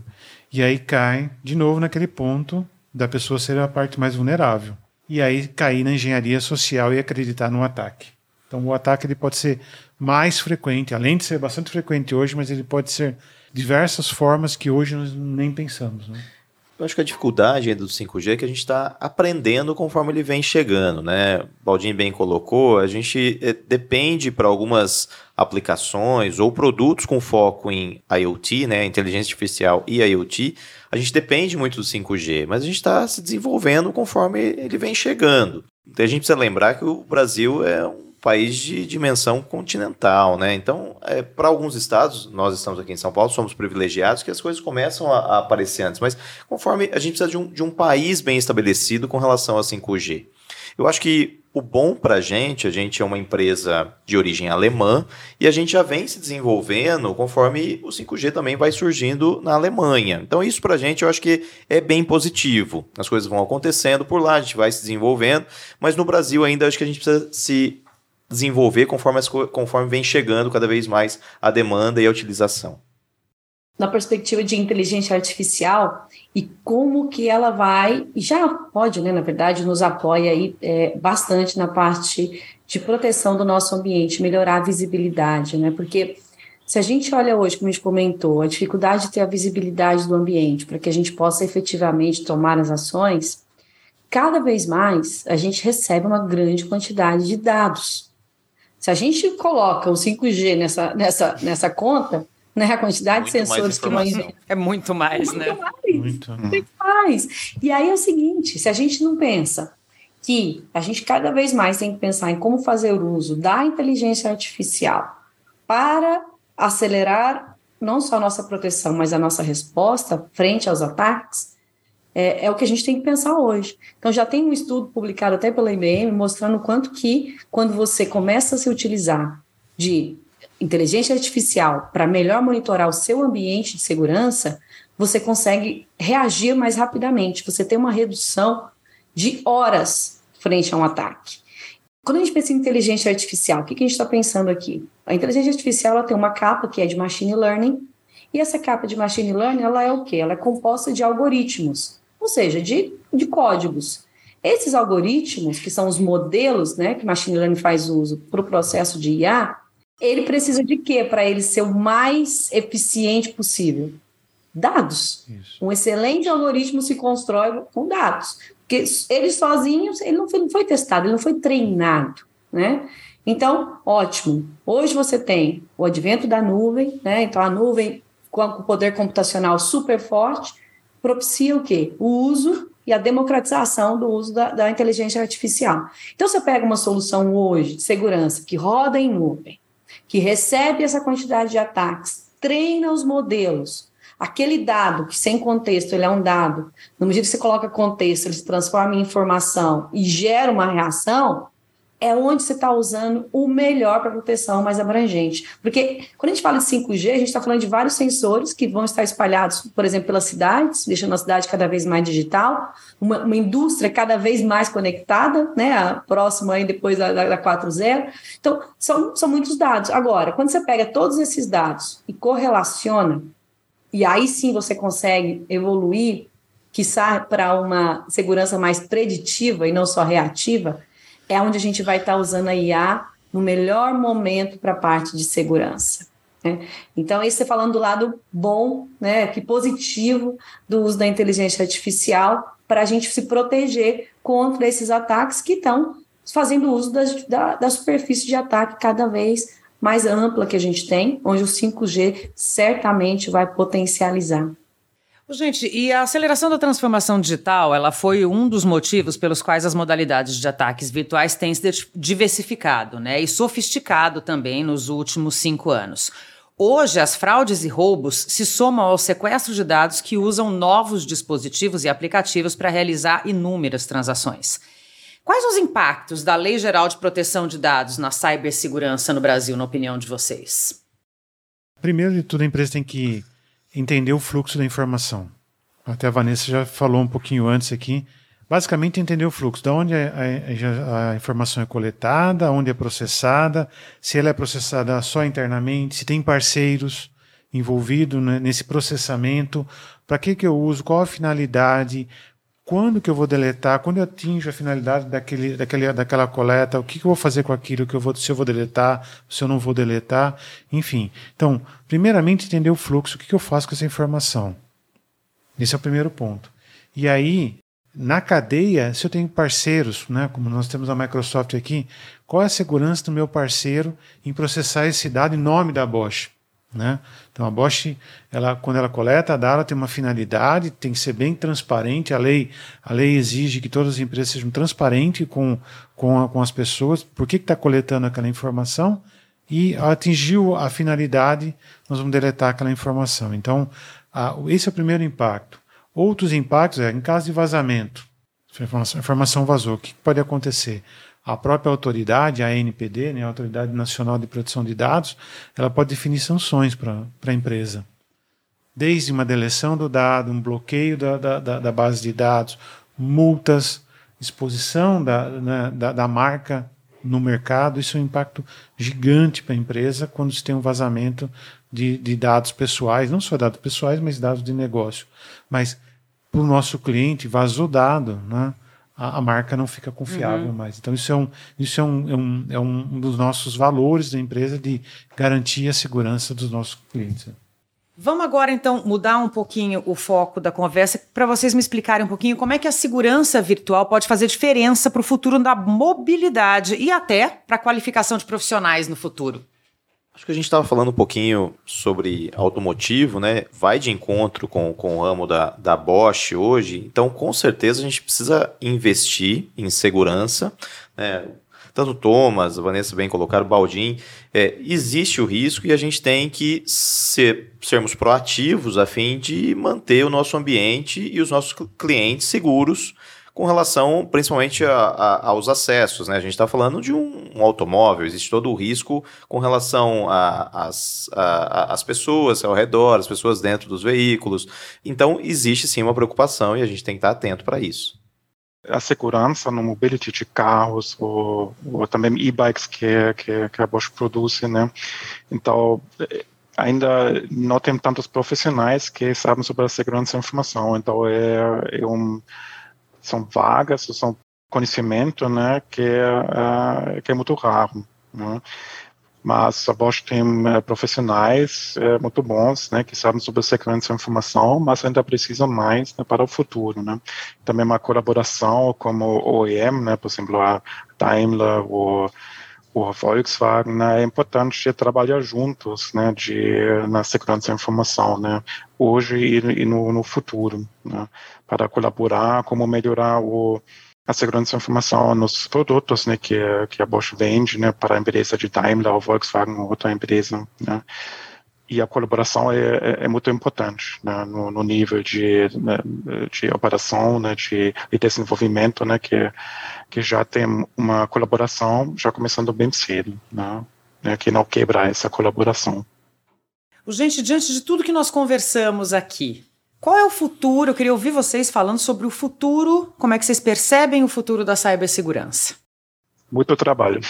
E aí cai de novo naquele ponto da pessoa ser a parte mais vulnerável. E aí cair na engenharia social e acreditar no ataque. Então o ataque ele pode ser mais frequente, além de ser bastante frequente hoje, mas ele pode ser diversas formas que hoje nós nem pensamos. Né? Eu acho que a dificuldade do 5G é que a gente está aprendendo conforme ele vem chegando, né? Baldinho bem colocou, a gente eh, depende para algumas aplicações ou produtos com foco em IoT, né? Inteligência artificial e IoT, a gente depende muito do 5G, mas a gente está se desenvolvendo conforme ele vem chegando. Então a gente precisa lembrar que o Brasil é um país de dimensão continental, né? Então, é, para alguns estados, nós estamos aqui em São Paulo, somos privilegiados que as coisas começam a, a aparecer antes, mas conforme a gente precisa de um, de um país bem estabelecido com relação a 5G. Eu acho que o bom para a gente, a gente é uma empresa de origem alemã e a gente já vem se desenvolvendo conforme o 5G também vai surgindo na Alemanha. Então, isso para a gente eu acho que é bem positivo. As coisas vão acontecendo por lá, a gente vai se desenvolvendo, mas no Brasil ainda acho que a gente precisa se desenvolver conforme, as, conforme vem chegando cada vez mais a demanda e a utilização na perspectiva de inteligência artificial e como que ela vai, e já pode, né, na verdade, nos apoia aí é, bastante na parte de proteção do nosso ambiente, melhorar a visibilidade, né, porque se a gente olha hoje, como a gente comentou, a dificuldade de ter a visibilidade do ambiente para que a gente possa efetivamente tomar as ações, cada vez mais a gente recebe uma grande quantidade de dados. Se a gente coloca o 5G nessa, nessa, nessa conta, né? A quantidade muito de sensores que uma É muito mais, muito né? Mais, muito. muito mais. E aí é o seguinte: se a gente não pensa que a gente cada vez mais tem que pensar em como fazer o uso da inteligência artificial para acelerar não só a nossa proteção, mas a nossa resposta frente aos ataques, é, é, o que a gente tem que pensar hoje. Então, já tem um estudo publicado até pela IBM mostrando quanto que, quando você começa a se utilizar de inteligência artificial para melhor monitorar o seu ambiente de segurança, você consegue reagir mais rapidamente. Você tem uma redução de horas frente a um ataque. Quando a gente pensa em inteligência artificial, o que, que a gente está pensando aqui? A inteligência artificial ela tem uma capa que é de machine learning, e essa capa de machine learning ela é o quê? Ela é composta de algoritmos, ou seja, de, de códigos. Esses algoritmos, que são os modelos né, que machine learning faz uso para o processo de IA, ele precisa de quê para ele ser o mais eficiente possível? Dados. Isso. Um excelente algoritmo se constrói com dados. Porque ele sozinho, ele não foi, não foi testado, ele não foi treinado, né? Então, ótimo. Hoje você tem o advento da nuvem, né? Então, a nuvem com o poder computacional super forte propicia o quê? O uso e a democratização do uso da, da inteligência artificial. Então, você pega uma solução hoje de segurança que roda em nuvem, que recebe essa quantidade de ataques, treina os modelos. Aquele dado, que sem contexto ele é um dado, no medida que você coloca contexto, ele se transforma em informação e gera uma reação, é onde você está usando o melhor para proteção mais abrangente. Porque quando a gente fala de 5G, a gente está falando de vários sensores que vão estar espalhados, por exemplo, pelas cidades, deixando a cidade cada vez mais digital, uma, uma indústria cada vez mais conectada, né, a próxima aí depois da, da, da 4.0. Então, são, são muitos dados. Agora, quando você pega todos esses dados e correlaciona, e aí sim você consegue evoluir, quiçá para uma segurança mais preditiva e não só reativa, é onde a gente vai estar tá usando a IA no melhor momento para a parte de segurança. Né? Então, isso é falando do lado bom, né, que positivo do uso da inteligência artificial para a gente se proteger contra esses ataques que estão fazendo uso das, da, da superfície de ataque cada vez mais ampla que a gente tem, onde o 5G certamente vai potencializar. Gente, e a aceleração da transformação digital, ela foi um dos motivos pelos quais as modalidades de ataques virtuais têm se diversificado, né, e sofisticado também nos últimos cinco anos. Hoje, as fraudes e roubos se somam ao sequestro de dados que usam novos dispositivos e aplicativos para realizar inúmeras transações. Quais os impactos da Lei Geral de Proteção de Dados na cibersegurança no Brasil, na opinião de vocês? Primeiro de tudo, a empresa tem que entender o fluxo da informação. Até a Vanessa já falou um pouquinho antes aqui. Basicamente, entender o fluxo, de onde a, a, a, informação é coletada, onde é processada, se ela é processada só internamente, se tem parceiros envolvidos né, nesse processamento, para que, que eu uso, qual a finalidade, quando que eu vou deletar, quando eu atinjo a finalidade daquele, daquele, daquela coleta, o que, que eu vou fazer com aquilo, que eu vou, se eu vou deletar, se eu não vou deletar, enfim. Então, primeiramente, entender o fluxo, o que, que eu faço com essa informação. Esse é o primeiro ponto. E aí, na cadeia, se eu tenho parceiros, né, como nós temos a Microsoft aqui, qual é a segurança do meu parceiro em processar esse dado em nome da Bosch? Né? Então a Bosch, ela, quando ela coleta a dado, ela tem uma finalidade, tem que ser bem transparente. A lei, a lei exige que todas as empresas sejam transparentes com, com, a, com as pessoas, por que está coletando aquela informação, e atingiu a finalidade, nós vamos deletar aquela informação. Então, a, esse é o primeiro impacto. Outros impactos é em caso de vazamento. A informação, a informação vazou. O que pode acontecer? A própria autoridade, a ANPD, né, a Autoridade Nacional de Proteção de Dados, ela pode definir sanções para a empresa. Desde uma deleção do dado, um bloqueio da, da, da base de dados, multas, exposição da, né, da, da marca no mercado, isso é um impacto gigante para a empresa quando se tem um vazamento de, de, dados pessoais, não só dados pessoais, mas dados de negócio. Mas para o nosso cliente, vazou dado, né? A, a marca não fica confiável uhum. mais. Então, isso, é um, isso é, um, é, um, é um dos nossos valores da empresa de garantir a segurança dos nossos clientes. Vamos agora então mudar um pouquinho o foco da conversa para vocês me explicarem um pouquinho como é que a segurança virtual pode fazer diferença para o futuro da mobilidade e até para a qualificação de profissionais no futuro. Acho que a gente estava falando um pouquinho sobre automotivo, né? Vai de encontro com, com o amo da, da Bosch hoje. Então, com certeza, a gente precisa investir em segurança. Né? Tanto Thomas, a Vanessa bem colocaram, o Baldin. É, existe o risco e a gente tem que ser, sermos proativos a fim de manter o nosso ambiente e os nossos clientes seguros com relação principalmente a, a, aos acessos. Né? A gente está falando de um, um, automóvel, existe todo o risco com relação às pessoas ao redor, as pessoas dentro dos veículos. Então, existe sim uma preocupação e a gente tem que estar atento para isso. A segurança no mobility de carros ou, ou também e-bikes que, que, que a Bosch produz, né? Então, ainda não tem tantos profissionais que sabem sobre a segurança da informação. Então, é, é um são vagas, são conhecimento, né, que é, uh, que é muito raro. Né? Mas a Bosch tem uh, profissionais uh, muito bons, né, que sabem sobre segurança da informação, mas ainda precisam mais né, para o futuro, né. Também uma colaboração como o OEM, né, por exemplo, a Daimler ou o Volkswagen, né, é importante trabalhar juntos, né, de, na segurança da informação, né, hoje e, e no, no, futuro, né, para colaborar, como melhorar o, a segurança da informação nos produtos, né, que, que a Bosch vende, né, para a empresa de Daimler ou Volkswagen ou outra empresa, né, e a colaboração é, é, é muito importante né, no, no, nível de, né, de operação, né, de, de, desenvolvimento, né, que, que já tem uma colaboração já começando bem cedo, né, né, que não quebra essa colaboração. Gente, diante de tudo que nós conversamos aqui, qual é o futuro? Eu queria ouvir vocês falando sobre o futuro, como é que vocês percebem o futuro da cibersegurança muito trabalho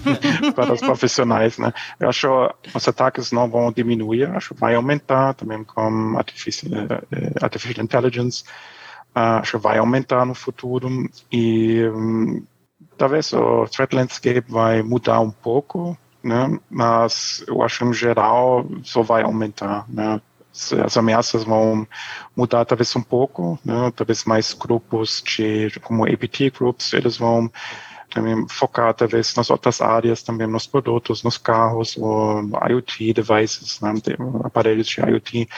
para os profissionais, né? Eu acho que os ataques não vão diminuir, acho que vai aumentar também com artificial, eh, artificial intelligence, acho que vai aumentar no futuro e um, talvez o threat landscape vai mudar um pouco, né? Mas eu acho que, em geral só vai aumentar, né? as ameaças vão mudar talvez um pouco, né? talvez mais grupos de como APT groups eles vão também focar talvez nas outras áreas, também nos produtos, nos carros, ou IoT devices, né, aparelhos de IoT.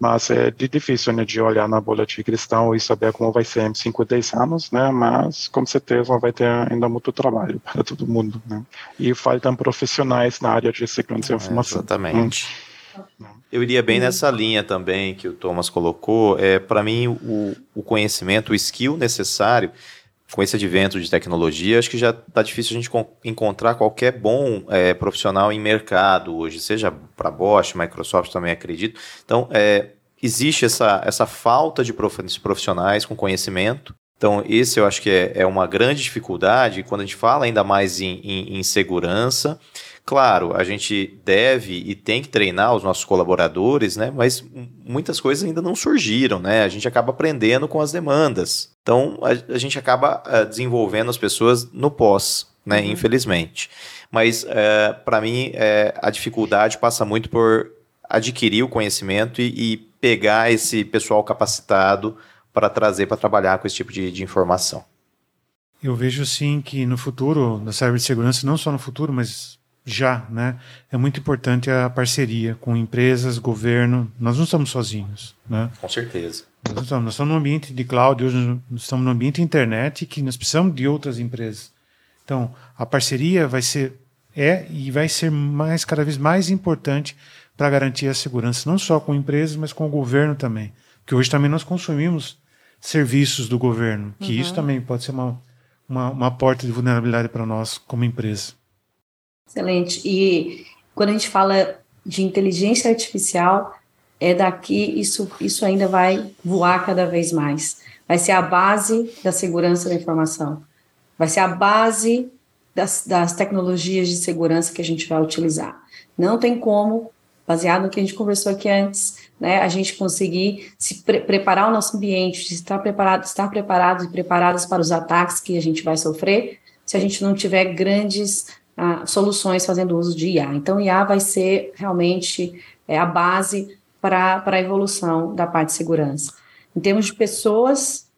Mas é difícil né, de olhar na bola de cristal e saber como vai ser em 5, 10 anos, né? Mas com certeza vai ter ainda muito trabalho para todo mundo, né? E faltam profissionais na área de segurança e informação. exatamente. Hum. Eu iria bem nessa linha também que o Thomas colocou. É, para mim, o, o conhecimento, o skill necessário com esse advento de tecnologia, acho que já está difícil a gente encontrar qualquer bom é, profissional em mercado hoje, seja para Bosch, Microsoft também acredito. Então, é, existe essa, essa falta de profissionais com conhecimento. Então, esse eu acho que é, é uma grande dificuldade quando a gente fala ainda mais em, em, em segurança. Claro, a gente deve e tem que treinar os nossos colaboradores, né? Mas muitas coisas ainda não surgiram, né? A gente acaba aprendendo com as demandas. Então, a, a gente acaba uh, desenvolvendo as pessoas no pós, né? Uhum. Infelizmente. Mas, uh, eh, para mim, uh, a dificuldade passa muito por adquirir o conhecimento e, e pegar esse pessoal capacitado para trazer para trabalhar com esse tipo de, de informação. Eu vejo sim que no futuro da cibersegurança, não só no futuro, mas já, né? É muito importante a parceria com empresas, governo. Nós não estamos sozinhos, né? Com certeza. Nós estamos, nós estamos no ambiente de cloud, hoje nós estamos no ambiente internet que nós precisamos de outras empresas. Então, a parceria vai ser é e vai ser mais cada vez mais importante para garantir a segurança, não só com empresas, mas com o governo também. Porque hoje também nós consumimos serviços do governo, que uhum. isso também pode ser uma, uma, uma porta de vulnerabilidade para nós como empresa. Excelente. E quando a gente fala de inteligência artificial, é daqui, isso, isso ainda vai voar cada vez mais. Vai ser a base da segurança da informação. Vai ser a base das, das tecnologias de segurança que a gente vai utilizar. Não tem como, baseado no que a gente conversou aqui antes, né, a gente conseguir se pre preparar o nosso ambiente, estar preparado, estar preparados e preparadas para os ataques que a gente vai sofrer, se a gente não tiver grandes ah, soluções fazendo uso de IA. Então, IA vai ser realmente é, a base para a evolução da parte de segurança. Em termos de pessoas,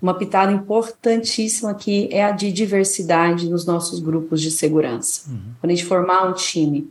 uma pitada importantíssima aqui é a de diversidade nos nossos grupos de segurança. Uhum. Quando a gente formar um time,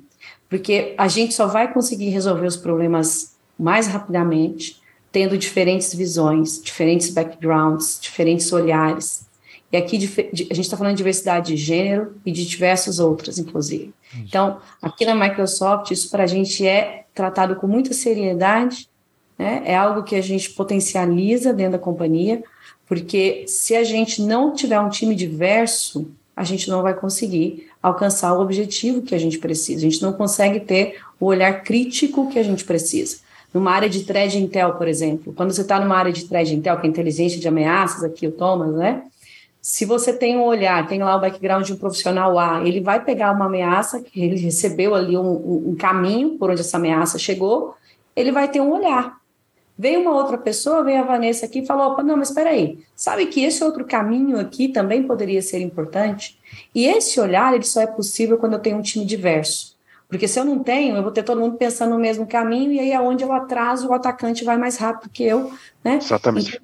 porque a gente só vai conseguir resolver os problemas mais rapidamente tendo diferentes visões, diferentes backgrounds, diferentes olhares. E aqui a gente está falando de diversidade de gênero e de diversas outras, inclusive. Isso. Então, aqui na Microsoft, isso para a gente é tratado com muita seriedade, né? é algo que a gente potencializa dentro da companhia, porque se a gente não tiver um time diverso, a gente não vai conseguir alcançar o objetivo que a gente precisa. A gente não consegue ter o olhar crítico que a gente precisa. Numa área de thread intel, por exemplo, quando você está numa área de thread intel, que é inteligência de ameaças, aqui o Thomas, né? Se você tem um olhar, tem lá o background de um profissional A, ele vai pegar uma ameaça, que ele recebeu ali um, um, caminho por onde essa ameaça chegou, ele vai ter um olhar. Veio uma outra pessoa, veio a Vanessa aqui e falou: opa, não, mas espera aí, sabe que esse outro caminho aqui também poderia ser importante? E esse olhar, ele só é possível quando eu tenho um time diverso. Porque se eu não tenho, eu vou ter todo mundo pensando no mesmo caminho, e aí aonde eu atraso, o atacante vai mais rápido que eu, né? Exatamente.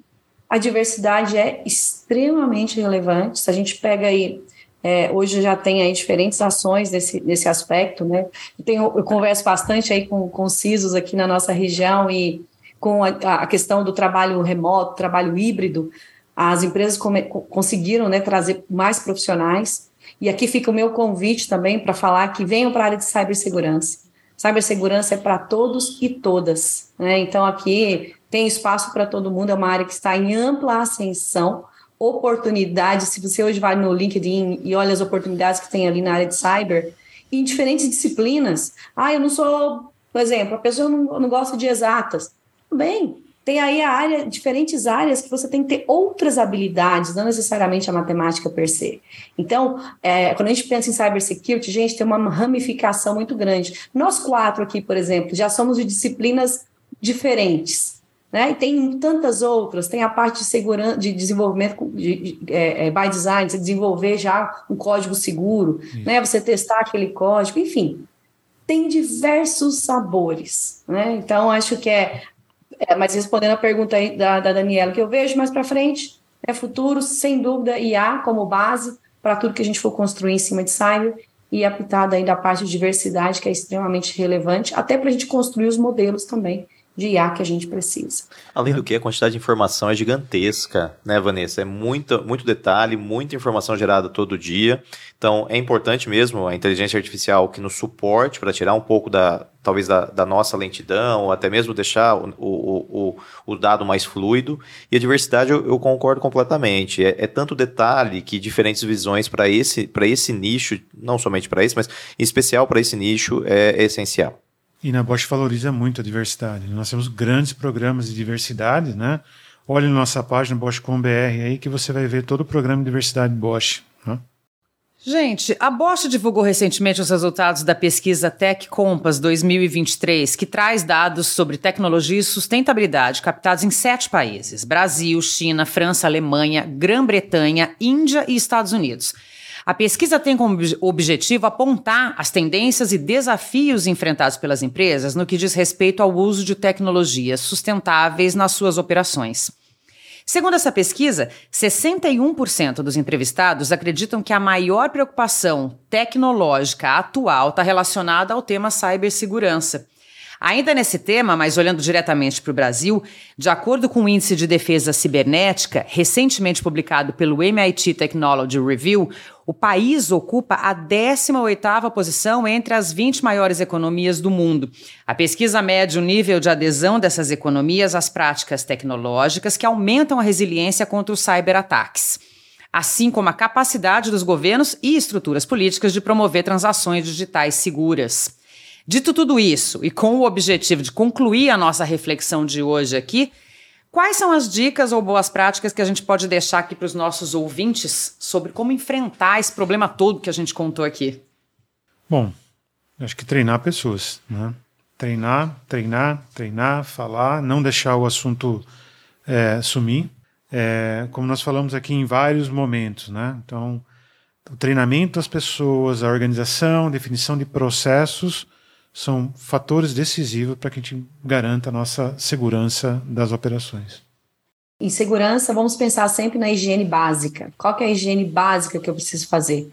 A diversidade é extremamente relevante. Se a gente pega aí é, hoje já tem aí diferentes ações nesse, nesse aspecto, né? Eu, tenho, eu converso bastante aí com, com CISOs aqui na nossa região e com a, a questão do trabalho remoto, trabalho híbrido, as empresas come, conseguiram né, trazer mais profissionais. E aqui fica o meu convite também para falar que venham para a área de cibersegurança. Cibersegurança é para todos e todas. Né? Então, aqui tem espaço para todo mundo, é uma área que está em ampla ascensão, oportunidades. Se você hoje vai no LinkedIn e olha as oportunidades que tem ali na área de cyber, em diferentes disciplinas. Ah, eu não sou, por exemplo, a pessoa não, não gosta de exatas bem. Tem aí a área, diferentes áreas que você tem que ter outras habilidades, não necessariamente a matemática per se. Então, é, quando a gente pensa em cybersecurity, gente, tem uma ramificação muito grande. Nós quatro aqui, por exemplo, já somos de disciplinas diferentes. Né? E tem tantas outras, tem a parte de segurança, de desenvolvimento de, de, é, é, by design, você desenvolver já um código seguro, né? Você testar aquele código, enfim, tem diversos sabores, né? Então acho que é é, mas respondendo a pergunta aí da, da Daniela, que eu vejo mais para frente, é futuro, sem dúvida, IA como base para tudo que a gente for construir em cima de cyber e apitado ainda a parte de diversidade, que é extremamente relevante, até para a gente construir os modelos também de IA que a gente precisa. Além do que, a quantidade de informação é gigantesca, né, Vanessa? É muito, muito detalhe, muita informação gerada todo dia. Então, é importante mesmo a inteligência artificial que nos suporte para tirar um pouco da, talvez, da, da, nossa lentidão, ou até mesmo deixar o, o, o, o dado mais fluido. E a diversidade, eu, eu concordo completamente. É, é, tanto detalhe que diferentes visões para esse, esse nicho, não somente para esse, mas em especial para esse nicho, é, é essencial. E na Bosch valoriza muito a diversidade. Nós temos grandes programas de diversidade, né? Olhe na nossa página Bosch.com.br aí que você vai ver todo o programa de diversidade Bosch. Né? Gente, a Bosch divulgou recentemente os resultados da pesquisa Tech Compass 2023, que traz dados sobre tecnologia e sustentabilidade captados em sete países: Brasil, China, França, Alemanha, Grã-Bretanha, Índia e Estados Unidos. A pesquisa tem como objetivo apontar as tendências e desafios enfrentados pelas empresas no que diz respeito ao uso de tecnologias sustentáveis nas suas operações. Segundo essa pesquisa, 61% dos entrevistados acreditam que a maior preocupação tecnológica atual está relacionada ao tema cibersegurança. Ainda nesse tema, mas olhando diretamente para o Brasil, de acordo com o Índice de Defesa Cibernética, recentemente publicado pelo MIT Technology Review, o país ocupa a 18ª posição entre as 20 maiores economias do mundo. A pesquisa mede o nível de adesão dessas economias às práticas tecnológicas que aumentam a resiliência contra os cyberataques assim como a capacidade dos governos e estruturas políticas de promover transações digitais seguras. Dito tudo isso, e com o objetivo de concluir a nossa reflexão de hoje aqui, quais são as dicas ou boas práticas que a gente pode deixar aqui para os nossos ouvintes sobre como enfrentar esse problema todo que a gente contou aqui? Bom, acho que treinar pessoas, né? Treinar, treinar, treinar, falar, não deixar o assunto é, sumir. É, como nós falamos aqui em vários momentos, né? Então, o treinamento das pessoas, a organização, definição de processos são fatores decisivos para que a gente garanta a nossa segurança das operações. Em segurança, vamos pensar sempre na higiene básica. Qual é a higiene básica que eu preciso fazer?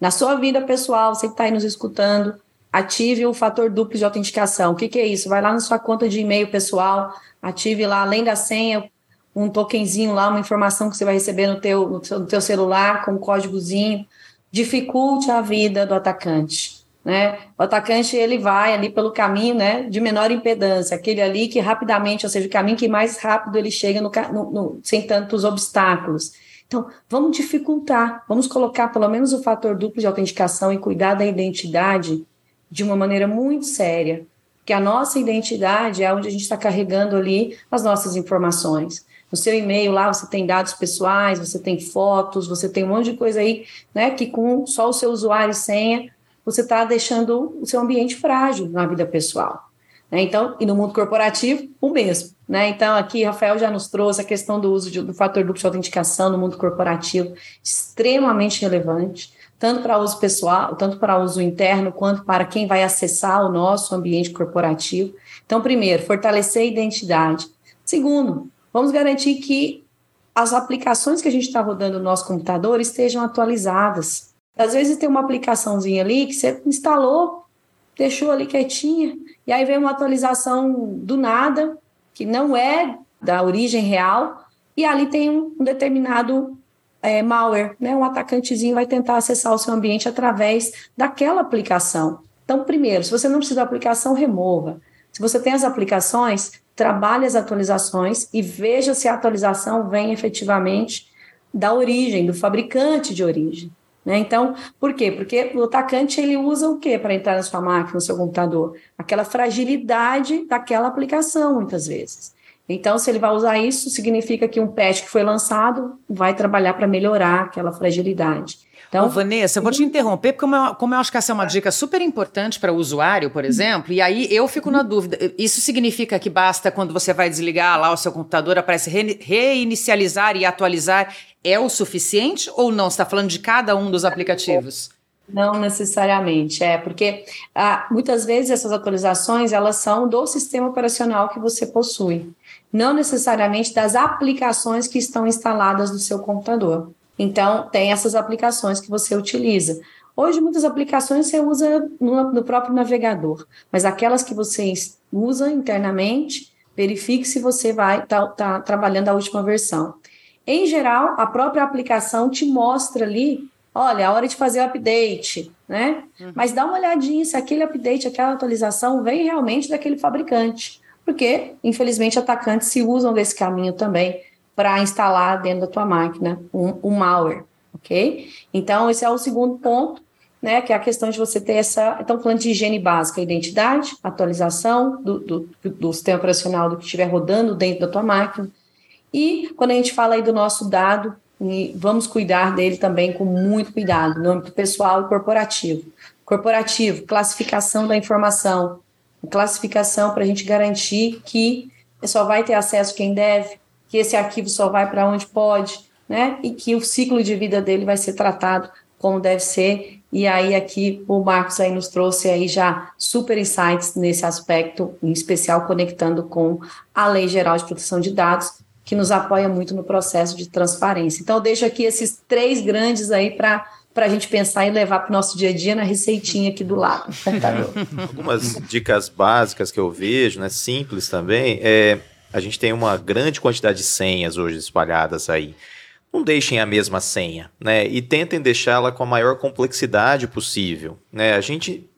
Na sua vida pessoal, você que está aí nos escutando, ative o fator duplo de autenticação. O que, que é isso? Vai lá na sua conta de e-mail pessoal, ative lá, além da senha, um tokenzinho lá, uma informação que você vai receber no teu, no teu, celular, com um códigozinho. Dificulte a vida do atacante né? O atacante ele vai ali pelo caminho, né, de menor impedância, aquele ali que rapidamente, ou seja, o caminho que mais rápido ele chega no, no, no, sem tantos obstáculos. Então, vamos dificultar, vamos colocar pelo menos o fator duplo de autenticação e cuidar da identidade de uma maneira muito séria, que a nossa identidade é onde a gente está carregando ali as nossas informações. No seu e-mail lá você tem dados pessoais, você tem fotos, você tem um monte de coisa aí, né, que com só o seu usuário e senha você está deixando o seu ambiente frágil na vida pessoal. Né? Então, e no mundo corporativo, o mesmo. Né? Então, aqui, Rafael já nos trouxe a questão do uso de, do fator duplo de autenticação no mundo corporativo, extremamente relevante, tanto para uso pessoal, tanto para uso interno, quanto para quem vai acessar o nosso ambiente corporativo. Então, primeiro, fortalecer a identidade. Segundo, vamos garantir que as aplicações que a gente está rodando no nosso computador estejam atualizadas. Às vezes tem uma aplicaçãozinha ali que você instalou, deixou ali quietinha, e aí vem uma atualização do nada, que não é da origem real, e ali tem um, determinado é, malware, né? Um atacantezinho vai tentar acessar o seu ambiente através daquela aplicação. Então, primeiro, se você não precisa da aplicação, remova. Se você tem as aplicações, trabalhe as atualizações e veja se a atualização vem efetivamente da origem, do fabricante de origem. Né? Então, por quê? Porque o atacante ele usa o quê para entrar na sua máquina, no seu computador? Aquela fragilidade daquela aplicação, muitas vezes. Então, se ele vai usar isso, significa que um patch que foi lançado vai trabalhar para melhorar aquela fragilidade. Então, Ô, Vanessa, eu vou te interromper, porque como eu, como eu acho que essa é uma dica super importante para o usuário, por exemplo, e aí eu fico na dúvida. Isso significa que basta, quando você vai desligar lá o seu computador, aparece re, reinicializar e atualizar é o suficiente ou não? Você está falando de cada um dos aplicativos? Não necessariamente, é porque ah, muitas vezes essas atualizações elas são do sistema operacional que você possui, não necessariamente das aplicações que estão instaladas no seu computador. Então, tem essas aplicações que você utiliza. Hoje, muitas aplicações você usa no, no próprio navegador, mas aquelas que você usa internamente, verifique se você vai estar tá, tá trabalhando a última versão. Em geral, a própria aplicação te mostra ali, olha, a hora de fazer o update, né? Uhum. Mas dá uma olhadinha se aquele update, aquela atualização vem realmente daquele fabricante. Porque, infelizmente, atacantes se usam desse caminho também para instalar dentro da tua máquina um, um malware, ok? Então, esse é o segundo ponto, né? Que é a questão de você ter essa. Então, falando de higiene básica, identidade, atualização do, do, do sistema operacional do que estiver rodando dentro da tua máquina, e quando a gente fala aí do nosso dado, vamos cuidar dele também com muito cuidado, no âmbito pessoal e corporativo. Corporativo, classificação da informação, classificação para a gente garantir que só vai ter acesso quem deve, que esse arquivo só vai para onde pode, né? E que o ciclo de vida dele vai ser tratado como deve ser. E aí aqui o Marcos aí nos trouxe aí já super insights nesse aspecto, em especial conectando com a Lei Geral de Proteção de Dados, que nos apoia muito no processo de transparência. Então, deixo aqui esses três grandes aí para para a gente pensar e levar para o nosso dia a dia na receitinha aqui do lado. Algumas dicas básicas que eu vejo, né, simples também, é a gente tem uma grande quantidade de senhas hoje espalhadas aí. Não deixem a mesma senha, né? E tentem deixá-la com a maior complexidade possível, né? A gente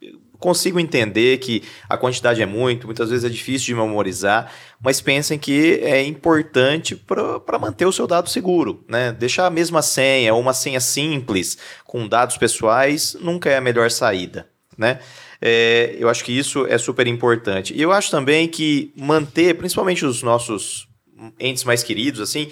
consigo entender que a quantidade é muito, muitas vezes é difícil de memorizar, mas pensem que é importante para manter o seu dado seguro. Né? Deixar a mesma senha ou uma senha simples com dados pessoais nunca é a melhor saída. Né? É, eu acho que isso é super importante. E eu acho também que manter, principalmente os nossos entes mais queridos, assim,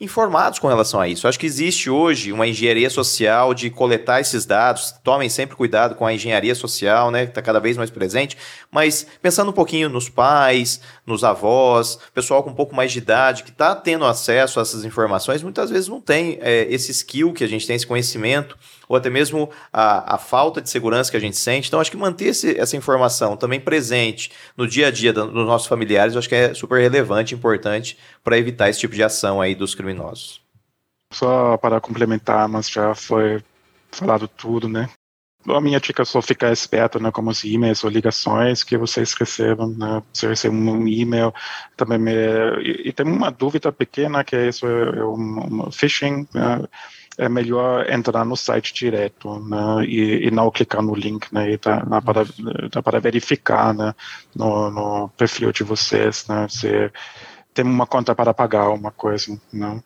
informados com relação a isso. Acho que existe hoje uma engenharia social de coletar esses dados. Tomem sempre cuidado com a engenharia social, né, que está cada vez mais presente. Mas pensando um pouquinho nos pais, nos avós, pessoal com um pouco mais de idade que está tendo acesso a essas informações, muitas vezes não tem é, esse skill que a gente tem, esse conhecimento ou até mesmo a, a falta de segurança que a gente sente. Então, acho que manter esse, essa informação também presente no dia a dia dos nossos familiares, acho que é super relevante, importante para evitar esse tipo de ação aí dos criminosos. Só para complementar, mas já foi falado tudo, né? A minha dica é só ficar esperto, né, como os e-mails ou ligações que vocês recebam, né, você recebe um e-mail, também me, e, e, tem uma dúvida pequena que é isso, é um, um phishing, né, é melhor entrar no site direto né, e, e, não clicar no link, né, tá, dá, para, dá para verificar né, no, no perfil de vocês né, se tem uma conta para pagar uma coisa. Né.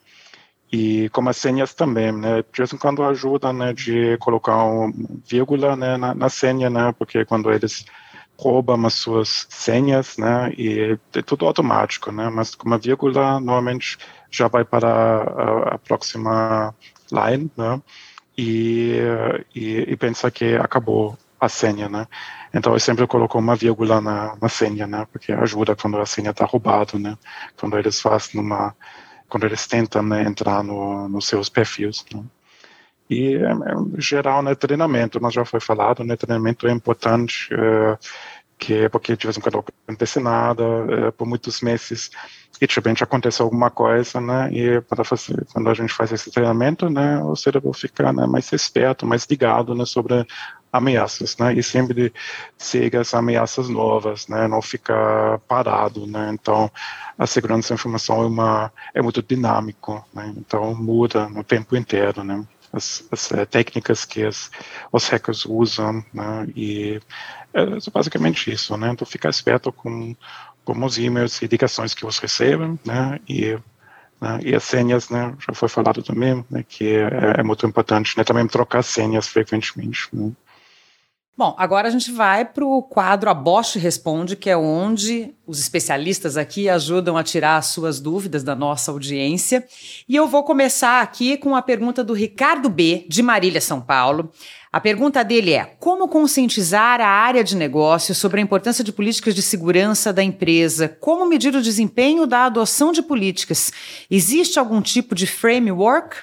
E como as senhas também, né, de vez em quando ajuda né, de colocar um vírgula né, na, na senha, né, porque quando eles roubam as suas senhas, né, e é tudo automático, né, mas com uma vírgula normalmente já vai para a, a próxima line, né? E, e, e pensa que acabou a senha, né? Então eu sempre coloco uma vírgula na, na senha, né? Porque ajuda quando a senha está roubada, né? Quando eles fazem uma, quando eles tentam né, entrar no, nos seus perfis, né? E é, é, geral, né, treinamento, mas já foi falado, né, treinamento é importante, é, que é porque de vez em quando nada, é, por muitos meses e de repente acontece alguma coisa, né? E para fazer, quando a gente faz esse treinamento, né, o cérebro fica né, mais esperto, mais ligado, né, sobre ameaças, né? E sempre siga as ameaças novas, né? Não ficar parado, né? Então, a segurança da informação é uma é muito dinâmico, né? Então muda no tempo inteiro, né? As, as uh, técnicas que as, os hackers usam, né? E é basicamente isso, né? Então, ficar esperto com como os e-mails e ligações que você recebe, né, e, né, e as senhas, né, já foi falado também, né, que é, é muito importante, né, também trocar senhas frequentemente. Né. Bom, agora a gente vai para o quadro A Bosch Responde, que é onde os especialistas aqui ajudam a tirar as suas dúvidas da nossa audiência. E eu vou começar aqui com a pergunta do Ricardo B, de Marília, São Paulo. A pergunta dele é: como conscientizar a área de negócio sobre a importância de políticas de segurança da empresa? Como medir o desempenho da adoção de políticas? Existe algum tipo de framework?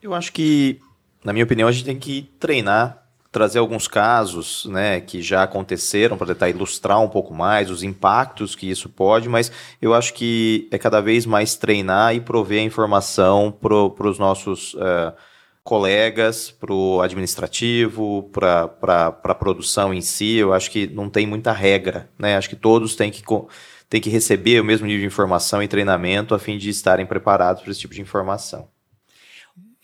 Eu acho que, na minha opinião, a gente tem que treinar, trazer alguns casos né, que já aconteceram para tentar ilustrar um pouco mais os impactos que isso pode, mas eu acho que é cada vez mais treinar e prover a informação para os nossos. Uh, colegas, para o administrativo, para a produção em si. Eu acho que não tem muita regra, né? Acho que todos têm que, têm que receber o mesmo nível de informação e treinamento a fim de estarem preparados para esse tipo de informação.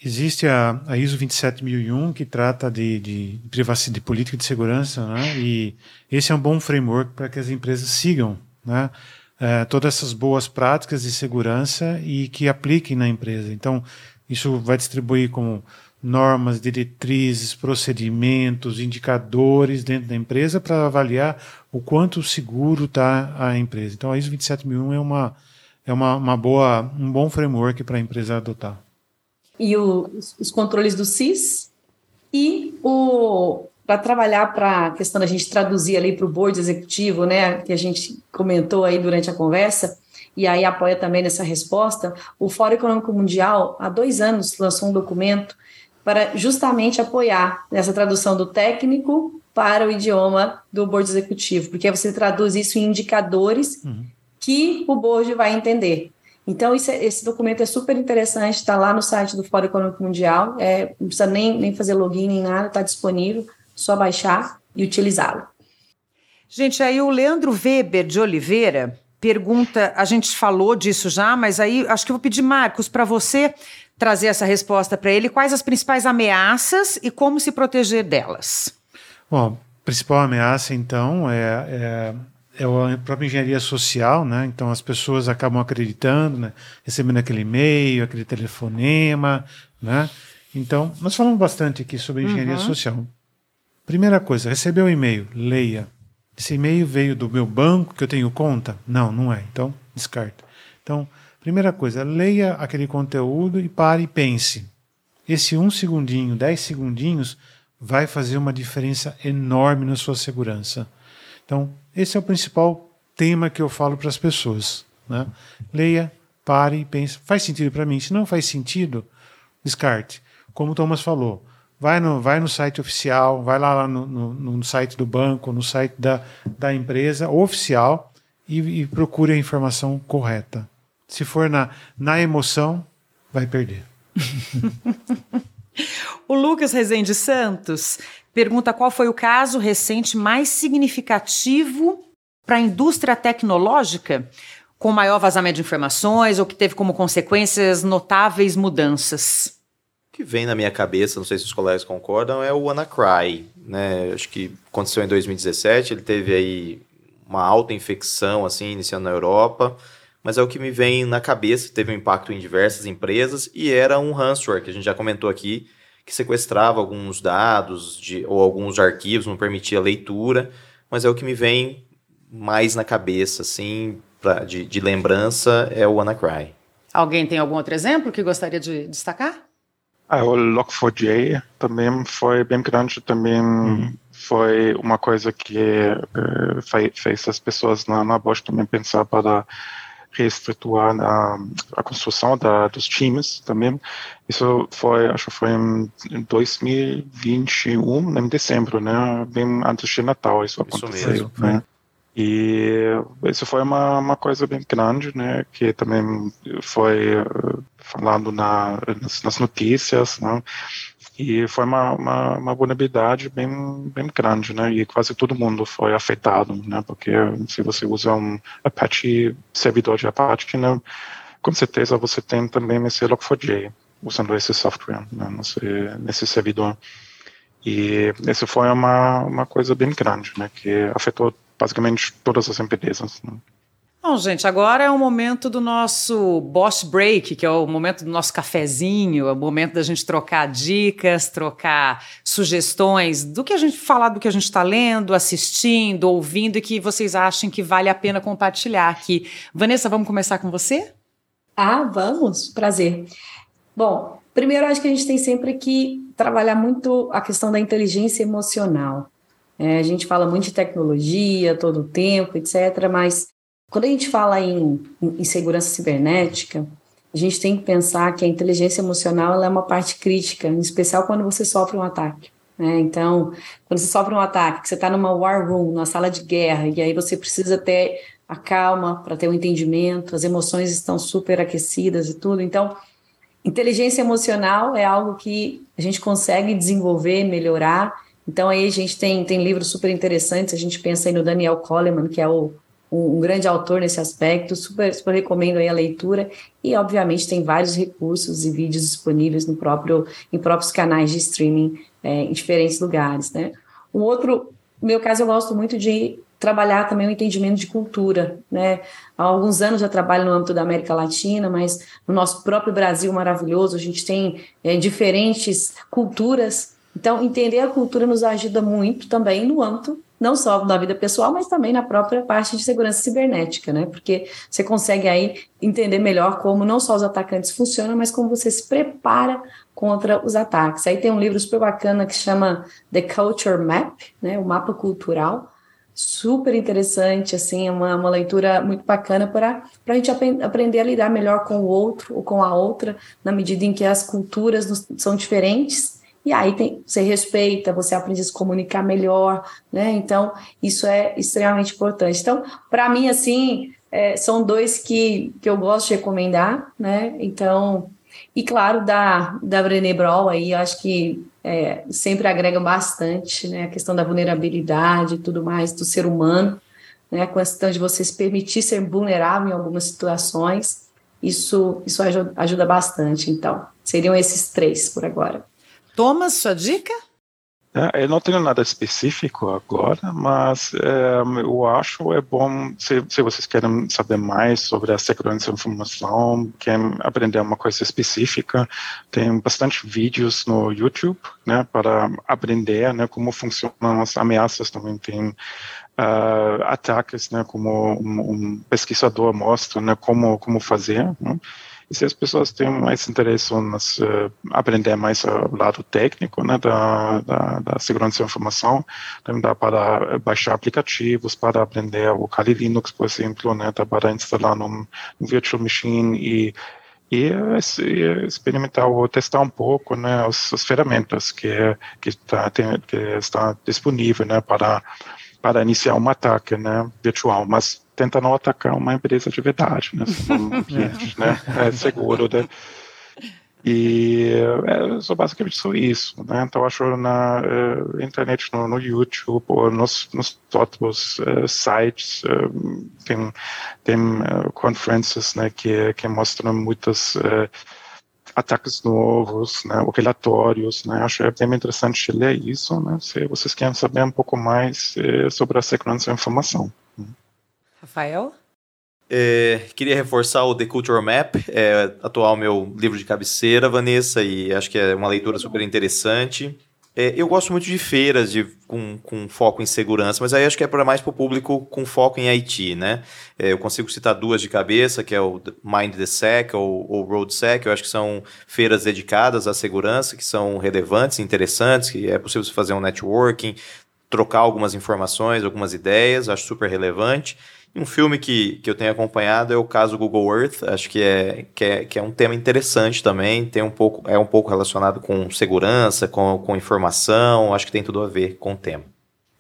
Existe a, a ISO 27001 que trata de, de, privacidade, de política de segurança, né? E esse é um bom framework para que as empresas sigam, né? É, todas essas boas práticas de segurança e que apliquem na empresa. Então, isso vai distribuir como normas, diretrizes, procedimentos, indicadores dentro da empresa para avaliar o quanto seguro está a empresa. Então, a ISO 27001 é uma é uma, uma boa um bom framework para a empresa adotar. E o, os controles do CIS e o para trabalhar para a questão da gente traduzir ali para o board executivo, né, que a gente comentou aí durante a conversa, e aí apoia também nessa resposta, o Fórum Econômico Mundial, há dois anos, lançou um documento para justamente apoiar essa tradução do técnico para o idioma do board executivo, porque você traduz isso em indicadores uhum. que o board vai entender. Então, esse, esse documento é super interessante, está lá no site do Fórum Econômico Mundial, é, não precisa nem, nem fazer login nem nada, está disponível, só baixar e utilizá-lo. Gente, aí o Leandro Weber de Oliveira pergunta, a gente falou disso já, mas aí acho que eu vou pedir, Marcos, para você trazer essa resposta para ele. Quais as principais ameaças e como se proteger delas? Bom, a principal ameaça, então, é, é é a própria engenharia social, né? Então as pessoas acabam acreditando, né? recebendo aquele e-mail, aquele telefonema, né? Então nós falamos bastante aqui sobre engenharia uhum. social. Primeira coisa, recebeu um e-mail, leia. Esse e-mail veio do meu banco que eu tenho conta? Não, não é. Então descarta. Então primeira coisa, leia aquele conteúdo e pare e pense. Esse um segundinho, dez segundinhos vai fazer uma diferença enorme na sua segurança. Então, esse é o principal tema que eu falo para as pessoas. Né? Leia, pare pense. Faz sentido para mim? Se não faz sentido, descarte. Como o Thomas falou, vai no, vai no site oficial, vai lá, lá no, no, no site do banco, no site da, da empresa oficial e, e procure a informação correta. Se for na, na emoção, vai perder. o Lucas Rezende Santos pergunta qual foi o caso recente mais significativo para a indústria tecnológica com maior vazamento de informações ou que teve como consequências notáveis mudanças. O que vem na minha cabeça, não sei se os colegas concordam, é o WannaCry. Né? Acho que aconteceu em 2017, ele teve aí uma alta infecção assim, iniciando na Europa, mas é o que me vem na cabeça, teve um impacto em diversas empresas e era um ransomware, que a gente já comentou aqui, que sequestrava alguns dados de, ou alguns arquivos, não permitia leitura, mas é o que me vem mais na cabeça, assim, pra, de, de lembrança, é o WannaCry. Alguém tem algum outro exemplo que gostaria de destacar? Ah, o Log4j também foi bem grande, também uhum. foi uma coisa que uh, fez as pessoas na, na Bosch também pensar para reestruturar a, a construção da, dos times também. Isso foi, acho que foi em 2021, em dezembro, né? Bem antes de Natal isso, isso aconteceu. Mesmo, né? E isso foi uma, uma coisa bem grande, né? Que também foi falando na, nas, nas notícias, né? E foi uma, uma, uma, vulnerabilidade bem, bem grande, né? E quase todo mundo foi afetado, né? Porque se você usa um Apache, servidor de Apache, né? Com certeza você tem também esse Log4j usando esse software né? nesse, nesse servidor. E isso foi uma, uma coisa bem grande, né? Que afetou basicamente todas as empresas. Né? Bom, gente, agora é o momento do nosso boss break, que é o momento do nosso cafezinho, é o momento da gente trocar dicas, trocar sugestões do que a gente falar, do que a gente está lendo, assistindo, ouvindo e que vocês achem que vale a pena compartilhar aqui. Vanessa, vamos começar com você? Ah, vamos, prazer. Bom, primeiro acho que a gente tem sempre que trabalhar muito a questão da inteligência emocional. É, a gente fala muito de tecnologia todo o tempo, etc., mas quando a gente fala em, em, segurança cibernética, a gente tem que pensar que a inteligência emocional é uma parte crítica, em especial quando você sofre um ataque. Né? Então, quando você sofre um ataque, que você está numa war room, numa sala de guerra, e aí você precisa ter a calma para ter o um entendimento, as emoções estão super aquecidas e tudo. Então, inteligência emocional é algo que a gente consegue desenvolver, melhorar. Então, aí a gente tem, tem livros super interessantes. A gente pensa aí no Daniel Coleman, que é o um, um, grande autor nesse aspecto, super, super recomendo aí a leitura. E obviamente tem vários recursos e vídeos disponíveis no próprio, em próprios canais de streaming é, em diferentes lugares, né. Um outro, no meu caso eu gosto muito de trabalhar também o entendimento de cultura, né, há alguns anos já trabalho no âmbito da América Latina, mas no nosso próprio Brasil maravilhoso a gente tem é, diferentes culturas. Então, entender a cultura nos ajuda muito também no âmbito não só na vida pessoal, mas também na própria parte de segurança cibernética, né? Porque você consegue aí entender melhor como não só os atacantes funcionam, mas como você se prepara contra os ataques. Aí tem um livro super bacana que chama The Culture Map, né? O mapa cultural. Super interessante, assim, é uma, uma leitura muito bacana para a gente ap aprender a lidar melhor com o outro ou com a outra, na medida em que as culturas são diferentes e aí tem, você respeita, você aprende a se comunicar melhor, né? Então, isso é extremamente importante. Então, para mim, assim, é, são dois que, que eu gosto de recomendar, né? Então, e claro, da, da Brené Brown aí, eu acho que é, sempre agrega bastante, né? A questão da vulnerabilidade e tudo mais do ser humano, né? A questão de você se permitir ser vulnerável em algumas situações, isso, isso ajuda, ajuda bastante. Então, seriam esses três por agora. Thomas, sua dica? É, eu não tenho nada específico agora, mas é, eu acho é bom, se, se, vocês querem saber mais sobre a segurança da informação, querem aprender uma coisa específica, tem bastante vídeos no YouTube, né, para aprender, né, como funcionam as ameaças, também tem uh, ataques, né, como um, um, pesquisador mostra, né, como, como fazer, né? E se as pessoas têm mais interesse em uh, aprender mais o lado técnico né, da, da, da, segurança da informação, também dá para baixar aplicativos, para aprender o Kali Linux, por exemplo, né, dá para instalar num, num virtual machine e e, e experimentar ou testar um pouco né, as, as ferramentas que que está que está disponível né, para para iniciar um ataque né, virtual, mas tenta não atacar uma empresa de verdade, né, ambiente, né, é seguro, né, e é só basicamente só isso, né? Então acho na uh, internet, no, no, YouTube ou nos, nos outros uh, sites uh, tem tem conferências, né, que que mostram muitas ataques novos, né, ou relatórios, né, acho é bem interessante ler isso, né, se vocês querem saber um pouco mais eh, sobre a segurança da informação. Rafael? É, queria reforçar o The Culture Map, é atual meu livro de cabeceira, Vanessa, e acho que é uma leitura super interessante. É, eu gosto muito de feiras de, com, com, foco em segurança, mas aí acho que é para mais para o público com foco em IT, né? É, eu consigo citar duas de cabeça, que é o Mind the Sec ou o Road Sec, eu acho que são feiras dedicadas à segurança, que são relevantes, interessantes, que é possível fazer um networking, trocar algumas informações, algumas ideias, acho super relevante. Um filme que, que eu tenho acompanhado é o caso Google Earth, acho que é, que é, que é um tema interessante também, tem um pouco, é um pouco relacionado com segurança, com, com informação, acho que tem tudo a ver com o tema.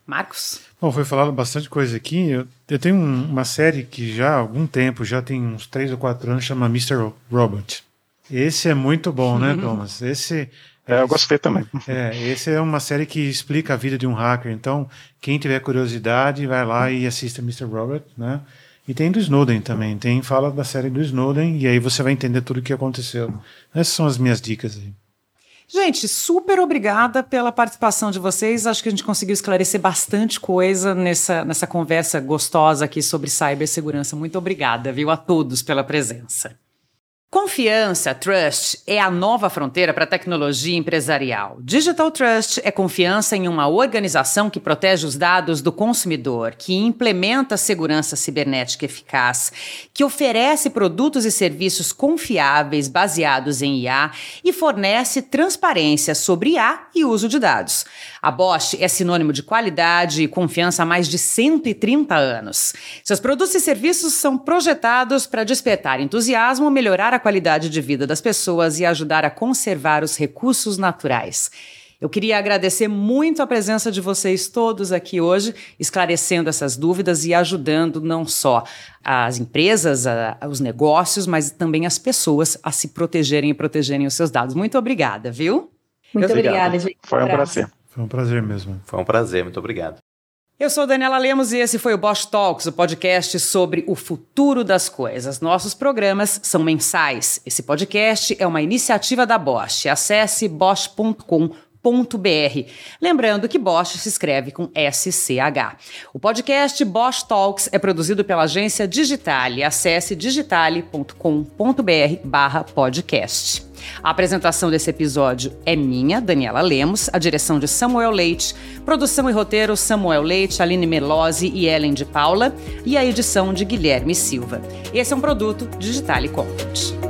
Marcos? Bom, foi falado bastante coisa aqui. Eu, eu tenho um, uma série que já há algum tempo, já tem uns três ou quatro anos, chama Mr. Robot. Esse é muito bom, né, Thomas? Esse é, eu gostei também. É, esse é uma série que explica a vida de um hacker. Então, quem tiver curiosidade, vai lá e assista Mr. Robert, né? E tem do Snowden também. Tem fala da série do Snowden e aí você vai entender tudo o que aconteceu. Essas são as minhas dicas aí. Gente, super obrigada pela participação de vocês. Acho que a gente conseguiu esclarecer bastante coisa nessa, nessa conversa gostosa aqui sobre cibersegurança. Muito obrigada, viu, a todos pela presença. Confiança, trust, é a nova fronteira para a tecnologia empresarial. Digital Trust é confiança em uma organização que protege os dados do consumidor, que implementa segurança cibernética eficaz, que oferece produtos e serviços confiáveis baseados em IA e fornece transparência sobre IA e uso de dados. A Bosch é sinônimo de qualidade e confiança há mais de 130 anos. Seus produtos e serviços são projetados para despertar entusiasmo, melhorar a a qualidade de vida das pessoas e ajudar a conservar os recursos naturais. Eu queria agradecer muito a presença de vocês todos aqui hoje, esclarecendo essas dúvidas e ajudando não só as empresas, a, os negócios, mas também as pessoas a se protegerem e protegerem os seus dados. Muito obrigada, viu? Muito obrigada, gente. Foi um prazer. Foi um prazer mesmo. Foi um prazer, muito obrigado. Eu sou Daniela Lemos e esse foi o Bosch Talks, o podcast sobre o futuro das coisas. Nossos programas são mensais. Esse podcast é uma iniciativa da Bosch. Acesse bosch.com.br. Lembrando que Bosch se escreve com SCH. O podcast Bosch Talks é produzido pela agência Digitale. Acesse digitale.com.br/podcast. A apresentação desse episódio é minha, Daniela Lemos, a direção de Samuel Leite, produção e roteiro Samuel Leite, Aline Melosi e Ellen de Paula, e a edição de Guilherme Silva. Esse é um produto Digitale Content.